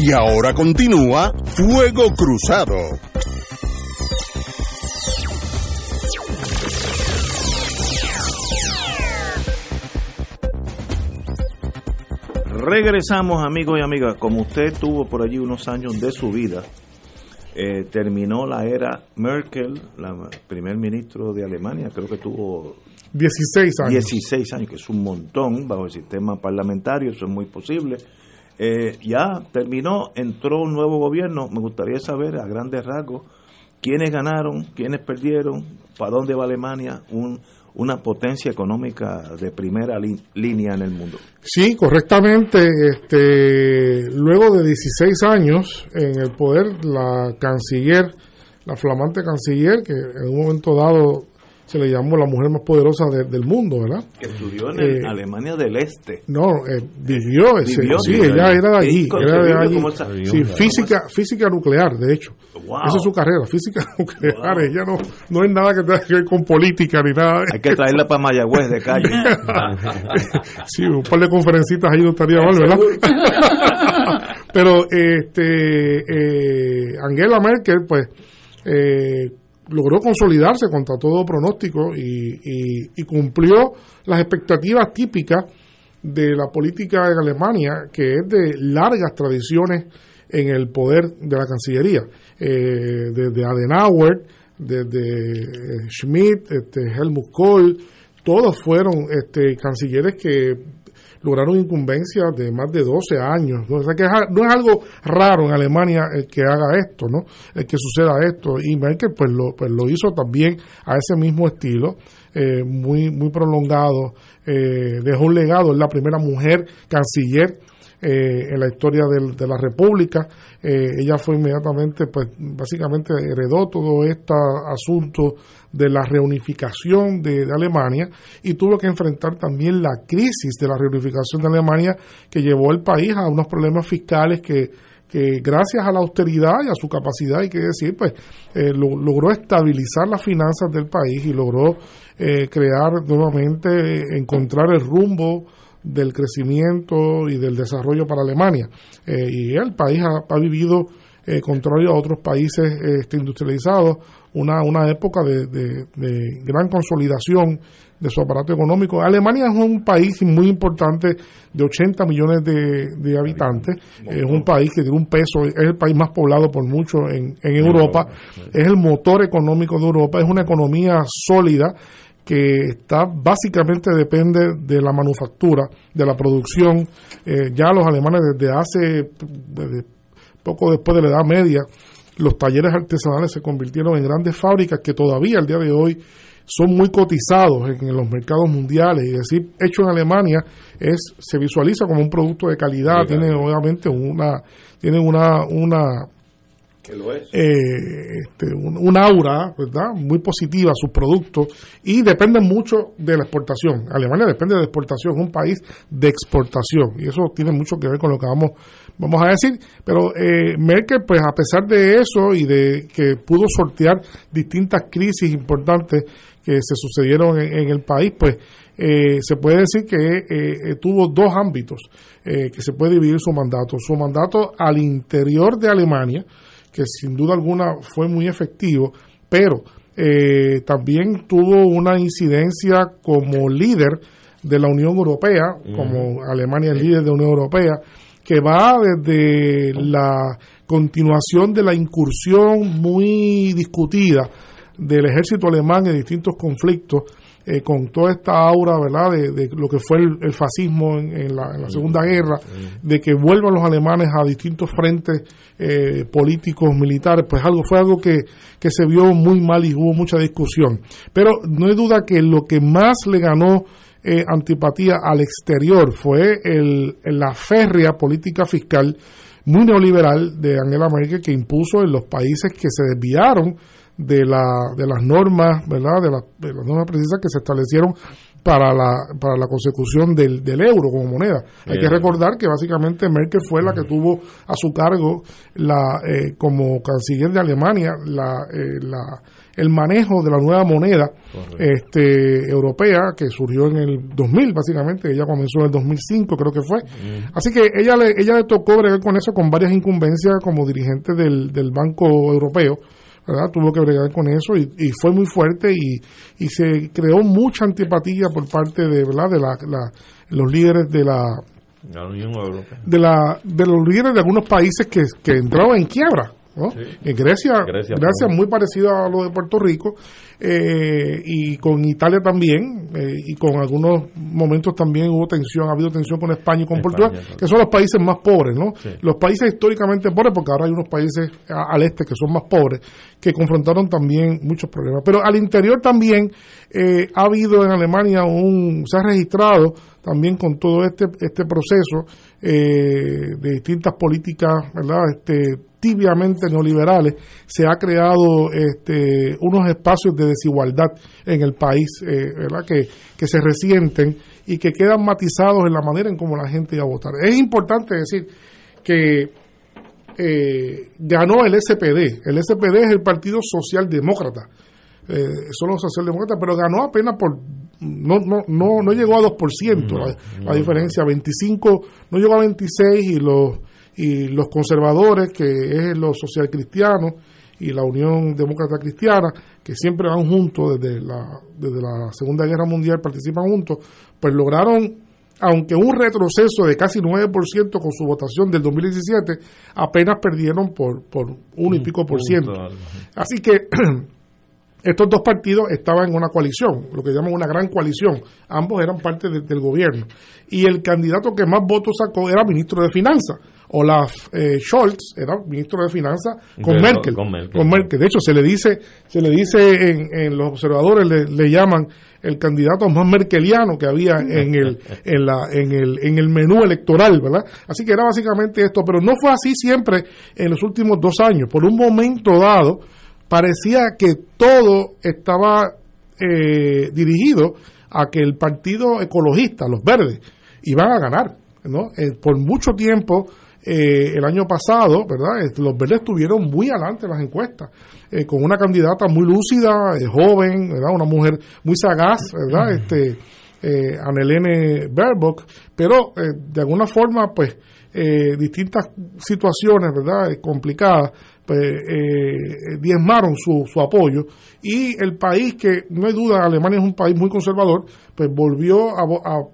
Y ahora continúa Fuego Cruzado. Regresamos amigos y amigas, como usted tuvo por allí unos años de su vida, eh, terminó la era Merkel, la primer ministro de Alemania, creo que tuvo 16 años. 16 años, que es un montón bajo el sistema parlamentario, eso es muy posible eh, ya terminó, entró un nuevo gobierno. Me gustaría saber a grandes rasgos quiénes ganaron, quiénes perdieron, para dónde va Alemania, un, una potencia económica de primera línea en el mundo. Sí, correctamente. Este, luego de 16 años en el poder, la canciller, la flamante canciller, que en un momento dado se le llamó la mujer más poderosa del mundo, ¿verdad? Que estudió en eh, Alemania del Este. No, eh, vivió, ese, sí, ella era de allí, era de allí. Sí, física, física nuclear, de hecho. Esa es su carrera, física nuclear. Ella no, no es nada que tenga que ver con política ni nada. Hay que traerla para Mayagüez de calle. sí, un par de conferencitas ahí no estaría mal, ¿verdad? Pero este eh, Angela Merkel, pues, eh, logró consolidarse contra todo pronóstico y, cumplió las expectativas típicas de la política en Alemania, que es de largas tradiciones en el poder de la Cancillería, eh, desde Adenauer, desde eh, Schmidt, este, Helmut Kohl, todos fueron este, cancilleres que lograron incumbencia de más de 12 años. O sea que no es algo raro en Alemania el que haga esto, ¿no? El que suceda esto. Y Merkel pues lo, pues lo hizo también a ese mismo estilo, eh, muy, muy prolongado. Eh, dejó un legado, es la primera mujer canciller eh, en la historia de la República. Eh, ella fue inmediatamente, pues básicamente heredó todo este asunto de la reunificación de, Alemania y tuvo que enfrentar también la crisis de la reunificación de Alemania que llevó al país a unos problemas fiscales que que gracias a la austeridad y a su capacidad, hay que decir, pues eh, logró estabilizar las finanzas del país y logró crear nuevamente, encontrar el rumbo del crecimiento y del desarrollo para Alemania. Eh, y el país ha, vivido, eh, contrario a otros países este, industrializados, una, una época de, de, gran consolidación de su aparato económico. Alemania es un país muy importante de 80 millones de, habitantes, es un país que tiene un peso, es el país más poblado por mucho en, en Europa, es el motor económico de Europa, es una economía sólida que está básicamente depende de la manufactura, de la producción. Eh, ya los alemanes desde hace, poco después de la Edad Media, los talleres artesanales se convirtieron en grandes fábricas que todavía al día de hoy son muy cotizados en, los mercados mundiales. Y decir hecho en Alemania es se visualiza como un producto de calidad, tiene obviamente una tiene una una eh, este, un, aura, ¿verdad? Muy positiva sus productos y dependen mucho de la exportación. Alemania depende de la exportación, es un país de exportación y eso tiene mucho que ver con lo que vamos, vamos a decir. Pero eh, Merkel, pues a pesar de eso y de que pudo sortear distintas crisis importantes que se sucedieron en, el país, pues eh, se puede decir que tuvo dos ámbitos que se puede dividir su mandato. Su mandato al interior de Alemania, que sin duda alguna fue muy efectivo, pero eh, también tuvo una incidencia como líder de la Unión Europea, como Alemania es líder de la Unión Europea, que va desde la continuación de la incursión muy discutida del ejército alemán en distintos conflictos eh, con toda esta aura, ¿verdad?, de, lo que fue el, fascismo en, la, Segunda Guerra, de que vuelvan los alemanes a distintos frentes eh, políticos, militares, pues algo fue algo que, que se vio muy mal y hubo mucha discusión. Pero no hay duda que lo que más le ganó eh, antipatía al exterior fue el, la férrea política fiscal muy neoliberal de Angela Merkel que impuso en los países que se desviaron de, la, de las normas, ¿verdad? De, de, las normas precisas que se establecieron para la, para la consecución del, del euro como moneda. Hay que recordar que básicamente Merkel fue la que tuvo a su cargo la, eh, como canciller de Alemania la, eh, la, el manejo de la nueva moneda este, europea que surgió en el 2000 básicamente, ella comenzó en el 2005 creo que fue. Así que ella le, ella le tocó bregar con eso con varias incumbencias como dirigente del, del Banco Europeo Tuvo que bregar con eso y, fue muy fuerte y, y, se creó mucha antipatía por parte de, ¿verdad? de la, los líderes de la, De, la, de los líderes de algunos países que, que entraban en quiebra. En Grecia, Grecia, muy parecido a lo de Puerto Rico, eh, y con Italia también, eh, y con algunos momentos también hubo tensión, ha habido tensión con España y con Portugal, que son los países más pobres, ¿no? Los países históricamente pobres, porque ahora hay unos países al este que son más pobres, que confrontaron también muchos problemas. Pero al interior también eh, ha habido en Alemania un, se ha registrado también con todo este, este proceso de distintas políticas, ¿verdad? Este, tibiamente neoliberales, se ha creado este, unos espacios de desigualdad en el país, eh, ¿verdad? Que, que se resienten y que quedan matizados en la manera en cómo la gente iba a votar. Es importante decir que eh, ganó el SPD. El SPD es el Partido Socialdemócrata. Eh, son los socialdemócratas, pero ganó apenas por. No, no, no, no llegó a 2%, la, diferencia. 25, no llegó a 26 y los, y los conservadores, que es los socialcristianos y la Unión Demócrata Cristiana, que siempre van juntos desde la, desde la Segunda Guerra Mundial, participan juntos, pues lograron aunque un retroceso de casi 9% con su votación del 2017, apenas perdieron por, por uno y pico por ciento. Así que estos dos partidos estaban en una coalición, lo que llaman una gran coalición. Ambos eran parte del gobierno. Y el candidato que más votos sacó era ministro de Finanzas. Olaf eh, Scholz era ministro de Finanzas con, Merkel, con, Merkel, De hecho, se le dice, se le dice en, los observadores, le, llaman el candidato más merkeliano que había en el, en, la, en, el, en el menú electoral, ¿verdad? Así que era básicamente esto, pero no fue así siempre en los últimos dos años. Por un momento dado, parecía que todo estaba eh, dirigido a que el partido ecologista, los verdes, iban a ganar. ¿no? Eh, por mucho tiempo, eh, el año pasado, ¿verdad? Los verdes estuvieron muy adelante en las encuestas, con una candidata muy lúcida, joven, ¿verdad? Una mujer muy sagaz, ¿verdad? Este, eh, Anelene Baerbock, pero de alguna forma, pues, distintas situaciones, ¿verdad? complicadas, pues, eh, diezmaron su, su apoyo. Y el país que no hay duda Alemania es un país muy conservador pues volvió a,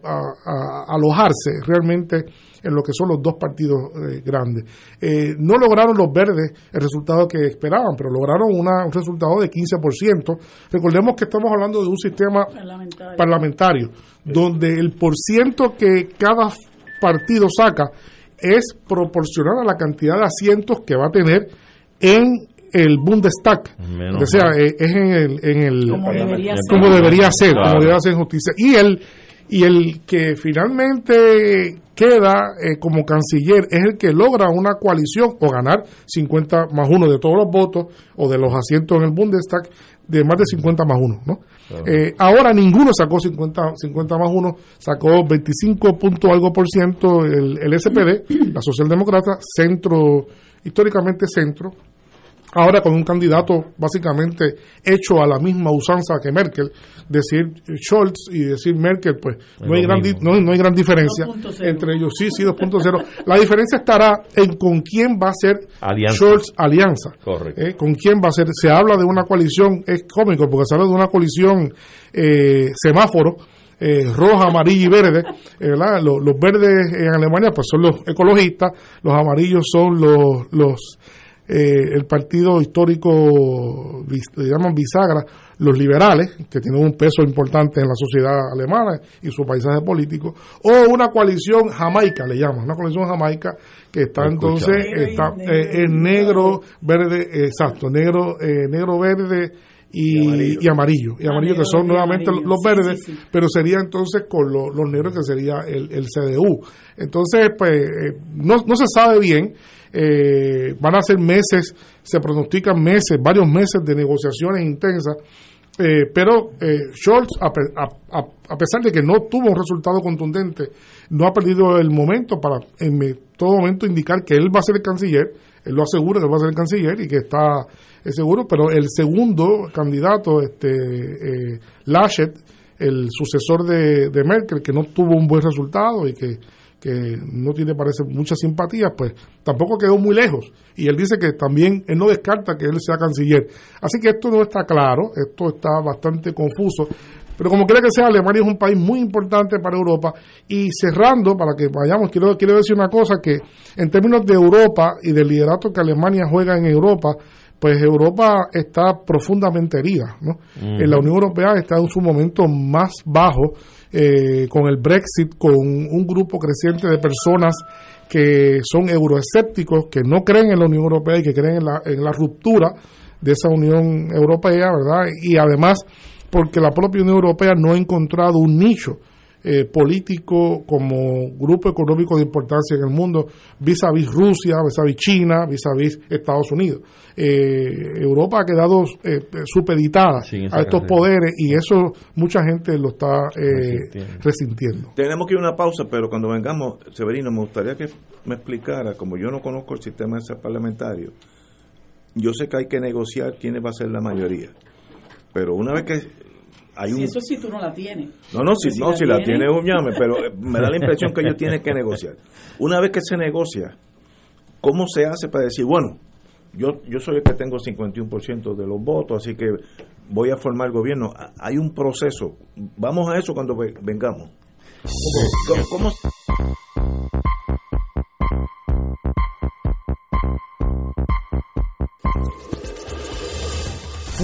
a, alojarse realmente en lo que son los dos partidos eh, grandes. Eh, no lograron los verdes el resultado que esperaban pero lograron una, un resultado de 15% recordemos que estamos hablando de un sistema parlamentario, parlamentario donde el porciento que cada partido saca es proporcional a la cantidad de asientos que va a tener en el Bundestag, o sea, eh, es en el, en el como debería ser, como debería ser, como debería ser justicia. Y el, y el que finalmente queda eh, como canciller es el que logra una coalición o ganar 50 más uno de todos los votos o de los asientos en el Bundestag de más de 50 más uno, ¿no? Eh, ahora ninguno sacó 50, 50 más uno, sacó 25 punto algo por ciento el, el SPD, la socialdemócrata, centro, históricamente centro, ahora con un candidato básicamente hecho a la misma usanza que Merkel, decir Scholz y decir Merkel, pues no hay, gran, no, hay gran diferencia entre ellos. Sí, sí, 2.0. La diferencia estará en con quién va a ser Scholz alianza. Correcto. Eh, con quién va a ser. Se habla de una coalición, es cómico porque se habla de una coalición eh, semáforo. Eh, roja, amarilla y verde. Los, los, verdes en Alemania pues son los ecologistas, los amarillos son los, los eh, el partido histórico, le llaman bisagra, los liberales, que tienen un peso importante en la sociedad alemana y su paisaje político, o una coalición jamaica, le llaman, una coalición jamaica que está entonces, está eh, en negro, verde, exacto, negro, eh, negro, verde, y, amarillo. y amarillo, que son nuevamente los verdes, pero sería entonces con los negros que sería el, el CDU. Entonces, pues, no, no se sabe bien eh, van a ser meses, se pronostican meses, varios meses de negociaciones intensas. Eh, pero eh, Scholz, a, pesar de que no tuvo un resultado contundente, no ha perdido el momento para en todo momento indicar que él va a ser el canciller, él lo asegura que va a ser el canciller y que está seguro, pero el segundo candidato, este eh, Laschet, el sucesor de, de Merkel, que no tuvo un buen resultado y que que no tiene, parece, mucha simpatía, pues tampoco quedó muy lejos. Y él dice que también, él no descarta que él sea canciller. Así que esto no está claro, esto está bastante confuso. Pero como quiera que sea, Alemania es un país muy importante para Europa. Y cerrando, para que vayamos, quiero, quiero decir una cosa, que en términos de Europa y del liderato que Alemania juega en Europa, pues Europa está profundamente herida. ¿no? En la Unión Europea está en su momento más bajo eh, con el Brexit, con un grupo creciente de personas que son euroescépticos, que no creen en la Unión Europea y que creen en la, en la ruptura de esa Unión Europea, ¿verdad? Y además porque la propia Unión Europea no ha encontrado un nicho eh, político, como grupo económico de importancia en el mundo, vis a vis Rusia, vis a vis China, vis a vis Estados Unidos. Eh, Europa ha quedado eh, supeditada a estos poderes y eso mucha gente lo está resintiendo. Tenemos que ir a una pausa, pero cuando vengamos, Severino, me gustaría que me explicara, como yo no conozco el sistema ese parlamentario, yo sé que hay que negociar quién va a ser la mayoría, pero una vez que eso sí tú no la tienes. No, no, si, no, si la, tiene un llame, pero eh, me da la impresión que ellos tienen que negociar. Una vez que se negocia, ¿cómo se hace para decir, bueno, yo, yo soy el que tengo 51% de los votos, así que voy a formar el gobierno? Hay un proceso. Vamos a eso cuando vengamos. ¿Cómo?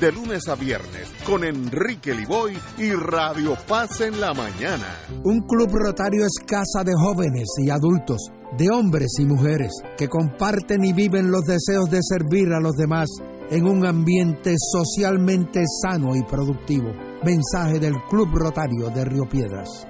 de lunes a viernes con Enrique Liboy y Radio Paz en la mañana. Un club rotario es casa de jóvenes y adultos, de hombres y mujeres que comparten y viven los deseos de servir a los demás en un ambiente socialmente sano y productivo. Mensaje del Club Rotario de Río Piedras.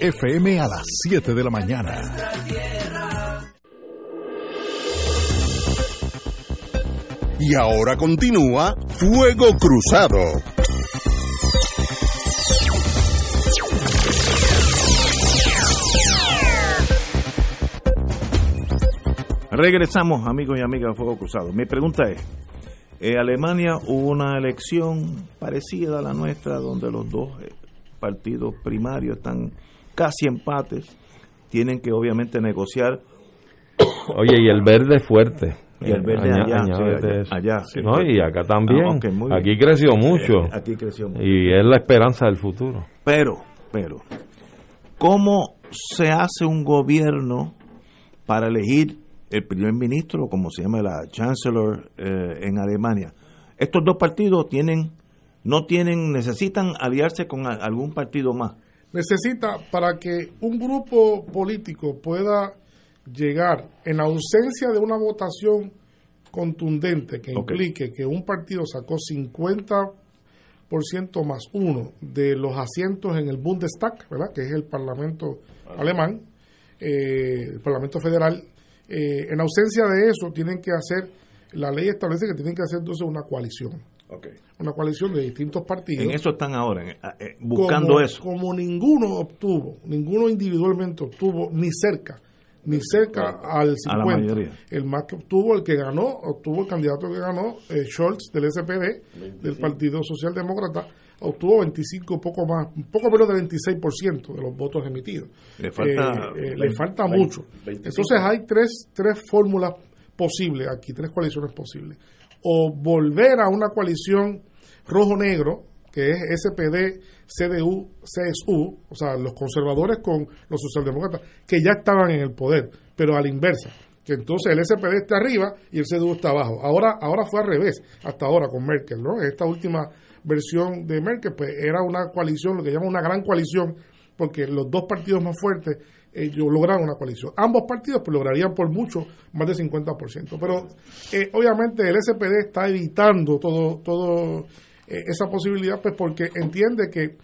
FM a las 7 de la mañana. Y ahora continúa Fuego Cruzado. Regresamos, amigos y amigas de Fuego Cruzado. Mi pregunta es, en Alemania hubo una elección parecida a la nuestra, donde los dos eh, partidos primarios están casi empates, tienen que obviamente negociar. Oye, y el verde fuerte. Y el verde allá, no, y acá también. Ah, aquí creció mucho. Aquí creció mucho. Y es la esperanza del futuro. Pero, pero, ¿cómo se hace un gobierno para elegir el primer ministro, como se llama la chancellor eh, en Alemania? Estos dos partidos tienen, no tienen, necesitan aliarse con algún partido más necesita para que un grupo político pueda llegar en ausencia de una votación contundente que implique que un partido sacó 50% más uno de los asientos en el Bundestag, ¿verdad? que es el Parlamento alemán, eh, el Parlamento Federal, eh, en ausencia de eso tienen que hacer, la ley establece que tienen que hacer entonces una coalición. Una coalición de distintos partidos. En eso están ahora, eh, buscando eso. Como ninguno obtuvo, ninguno individualmente obtuvo ni cerca ni cerca al 50. el más que obtuvo, el que ganó, obtuvo el candidato que ganó, eh, Scholz del SPD, del Partido Socialdemócrata, obtuvo 25, poco más, un poco menos del 26% de los votos emitidos. Le falta, eh, le falta mucho. Entonces hay tres, tres fórmulas posibles aquí, tres coaliciones posibles. O volver a una coalición rojo-negro, que es SPD, CDU, CSU, o sea, los conservadores con los socialdemócratas, que ya estaban en el poder, pero a la inversa que entonces el SPD está arriba y el CDU está abajo. Ahora, ahora fue al revés, hasta ahora con Merkel, ¿no? Esta última versión de Merkel, pues era una coalición, lo que llaman una gran coalición, porque los dos partidos más fuertes ellos lograron una coalición. Ambos partidos pues, lograrían por mucho más del 50%. Pero eh, obviamente el SPD está evitando todo, todo eh, esa posibilidad, pues porque entiende que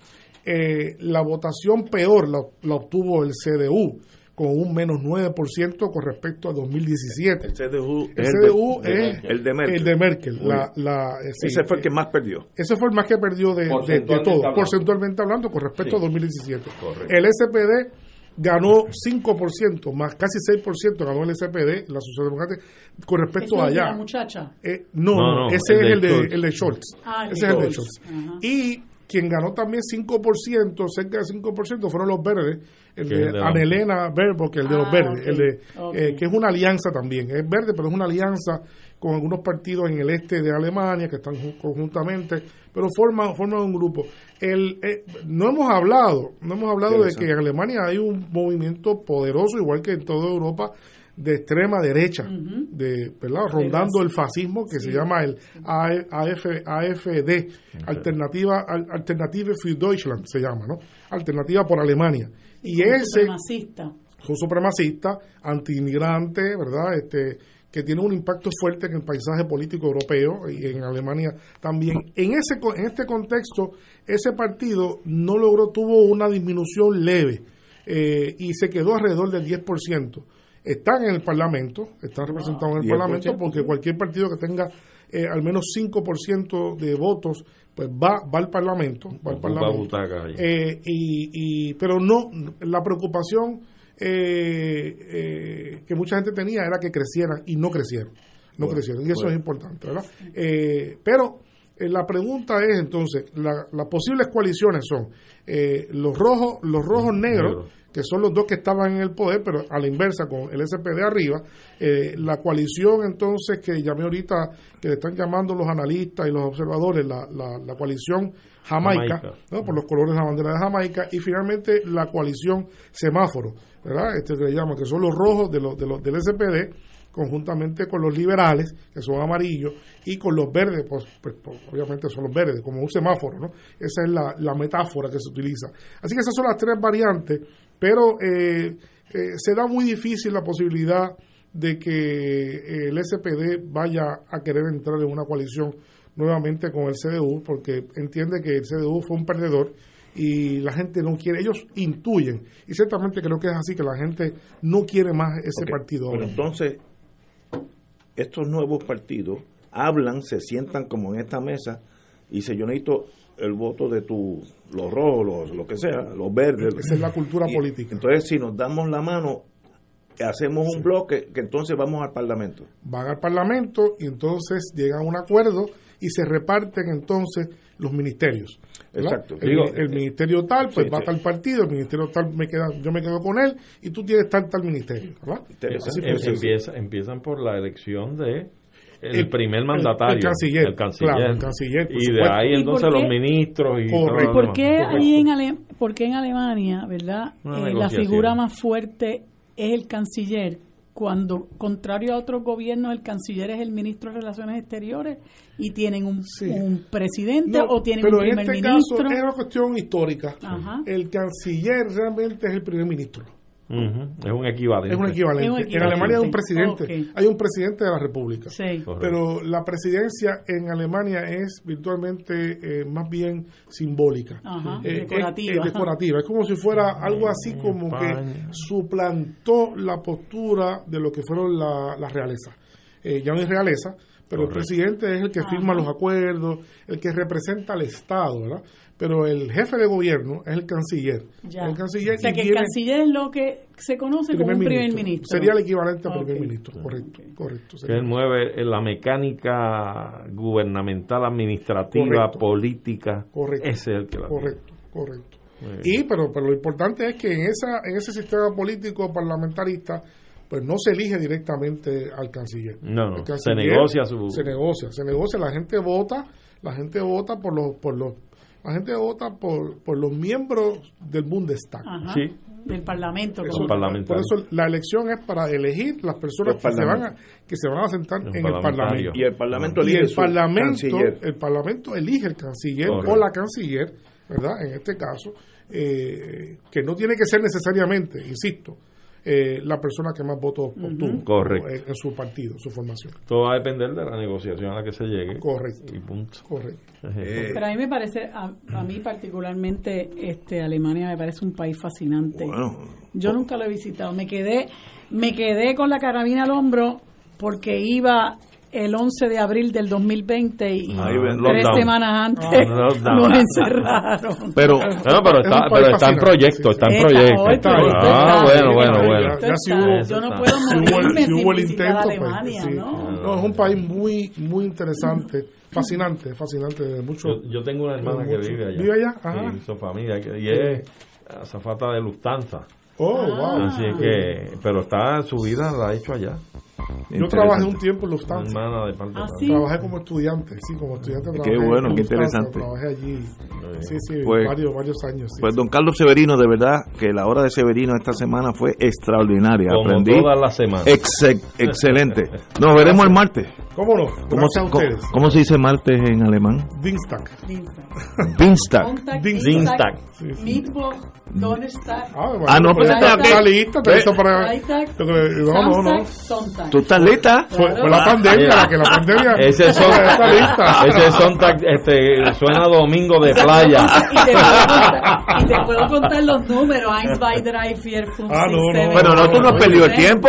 eh, la votación peor la, obtuvo el CDU con un menos 9% con respecto a 2017. El CDU, el CDU es el de Merkel. El de Merkel la, ese fue el que más perdió. Ese fue el más que perdió de, de, todo, porcentualmente hablando, con respecto a 2017. El SPD ganó 5%, más casi 6% ganó el SPD, la Socialdemócrata, con respecto a allá. la muchacha? Eh, no, ese es el de, el de Schultz. Ah, ese es el de Schultz. Y quien ganó también 5%, cerca de 5%, fueron los verdes, el de, Anelena Verde, porque el de los ah, verdes, el de, eh, que es una alianza también, es verde, pero es una alianza con algunos partidos en el este de Alemania que están conjuntamente, pero forman forma un grupo. El, eh, no hemos hablado, no hemos hablado de que en Alemania hay un movimiento poderoso, igual que en toda Europa, de extrema derecha, de ¿verdad? rondando el fascismo que se llama el AF, AFD, Alternativa Alternative für Deutschland se llama, ¿no? Alternativa por Alemania. Y ese supremacista. son supremacistas, anti-inmigrante, ¿verdad? Este que tiene un impacto fuerte en el paisaje político europeo y en Alemania también. En ese en este contexto, ese partido no logró, tuvo una disminución leve eh, y se quedó alrededor del 10% están en el Parlamento, están representados en el Parlamento, porque cualquier partido que tenga eh, al menos 5% de votos, pues va, va al Parlamento. Va al Parlamento. Eh, y, pero no, la preocupación eh, que mucha gente tenía era que crecieran y no crecieron. No crecieron, y eso es importante, ¿verdad? pero la pregunta es entonces, las posibles coaliciones son los rojos, los rojos negros que son los dos que estaban en el poder, pero a la inversa, con el SPD arriba, eh, la coalición entonces que llamé ahorita, que le están llamando los analistas y los observadores, la, la, coalición Jamaica, ¿no? por los colores de la bandera de Jamaica, y finalmente la coalición semáforo, ¿verdad? Este que le llaman, que son los rojos de los, de los, del SPD, conjuntamente con los liberales, que son amarillos, y con los verdes, pues, pues, pues, obviamente son los verdes, como un semáforo, ¿no? Esa es la, la metáfora que se utiliza. Así que esas son las tres variantes pero eh, eh, se da muy difícil la posibilidad de que eh, el SPD vaya a querer entrar en una coalición nuevamente con el CDU, porque entiende que el CDU fue un perdedor y la gente no quiere, ellos intuyen, y ciertamente creo que es así, que la gente no quiere más ese partido. Pero entonces, estos nuevos partidos hablan, se sientan como en esta mesa, y dice, yo necesito el voto de tu, los rojos, lo que sea, los verdes. Esa es la cultura política. Entonces, si nos damos la mano, hacemos un bloque, que entonces vamos al Parlamento. Van al Parlamento y entonces llegan a un acuerdo y se reparten entonces los ministerios. Exacto. El, ministerio tal, pues va a tal partido, el ministerio tal, me queda, yo me quedo con él y tú tienes tal, tal ministerio. ¿verdad? Empieza, empiezan por la elección de el, primer mandatario, el, canciller, el canciller, canciller y de ahí entonces los ministros y ¿Por qué, ahí en ¿por qué en Alemania, verdad, eh, la figura más fuerte es el canciller? Cuando, contrario a otros gobiernos, el canciller es el ministro de Relaciones Exteriores y tienen un, un presidente o tienen un primer este ministro. Caso es una cuestión histórica. El canciller realmente es el primer ministro. Es un equivalente. Es un equivalente. En Alemania hay un presidente, hay un presidente de la República. Pero la presidencia en Alemania es virtualmente eh, más bien simbólica. Eh, decorativa. Es, decorativa. Es como si fuera algo así como que suplantó la postura de lo que fueron las la realezas. Eh, ya no es realeza, pero el presidente es el que firma los acuerdos, el que representa al Estado, ¿verdad? Pero el jefe de gobierno es el canciller. El canciller o sea, que el canciller es lo que se conoce como un primer ministro. Sería el equivalente al primer ministro, correcto. correcto que él mueve la mecánica gubernamental, administrativa, política. Correcto. Ese es el que la Correcto, correcto. Y, pero, pero lo importante es que en, esa, en ese sistema político parlamentarista, pues no se elige directamente al canciller. No, se negocia su... Se negocia, se negocia, la gente vota, la gente vota por los, por los la gente vota por, por los miembros del Bundestag. Sí. Del Parlamento. por eso la elección es para elegir las personas que se, van a, que se van a sentar en el Parlamento. Y el Parlamento elige el Parlamento, el Parlamento elige el canciller o la canciller, ¿verdad? En este caso, eh, que no tiene que ser necesariamente, insisto, eh, la persona que más votos obtuvo en, su partido, su formación. Todo va a depender de la negociación a la que se llegue. Correcto. Y punto. Correcto. Eh, Pero a mí me parece, a, mí particularmente, este Alemania me parece un país fascinante. Yo nunca lo he visitado. Me quedé, me quedé con la carabina al hombro porque iba el 11 de abril del 2020 y tres semanas antes nos encerraron. Pero, pero, está, pero está en proyecto, está en proyecto. ah, bueno, bueno, bueno. Ya, si hubo, yo no puedo morirme si hubo, el intento, pues, Alemania, ¿no? ¿no? es un país muy, muy interesante, fascinante, fascinante mucho. Yo, tengo una hermana que vive allá. ¿Vive allá? Su familia, y es azafata de Lufthansa. Oh, wow. Así que, pero está, su vida la ha hecho allá. Yo trabajé un tiempo en Lufthansa. ¿Ah, Trabajé como estudiante, sí, como estudiante. Qué bueno, qué interesante. Trabajé allí, sí, sí, pues, varios, varios años. pues, don Carlos Severino, de verdad que la hora de Severino esta semana fue extraordinaria. Como Aprendí. todas las semanas. excelente. Nos veremos el martes. ¿Cómo no? ¿Cómo, ¿Cómo, se dice martes en alemán? Dienstag. Dienstag. Dienstag. Ah, no, pues está está lista, está lista para. No, no, no. ¿Tú estás lista? Fue, la pandemia, que la pandemia. Ese son, está lista. Ese Sontag este, suena domingo de playa. Y te puedo contar, los números. Eins, drei, vier, fünf, ah, no, no, Bueno, no, tú no has perdido el tiempo.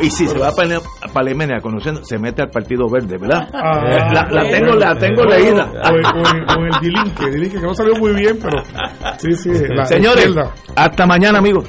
Y si se va a Alemania conociendo, se mete al Partido Verde, ¿verdad? Ah, la, la, tengo, la tengo leída. O, el Dilinque, Dilinque, que no salió muy bien, pero sí, sí. La, Señor, hasta mañana, amigos.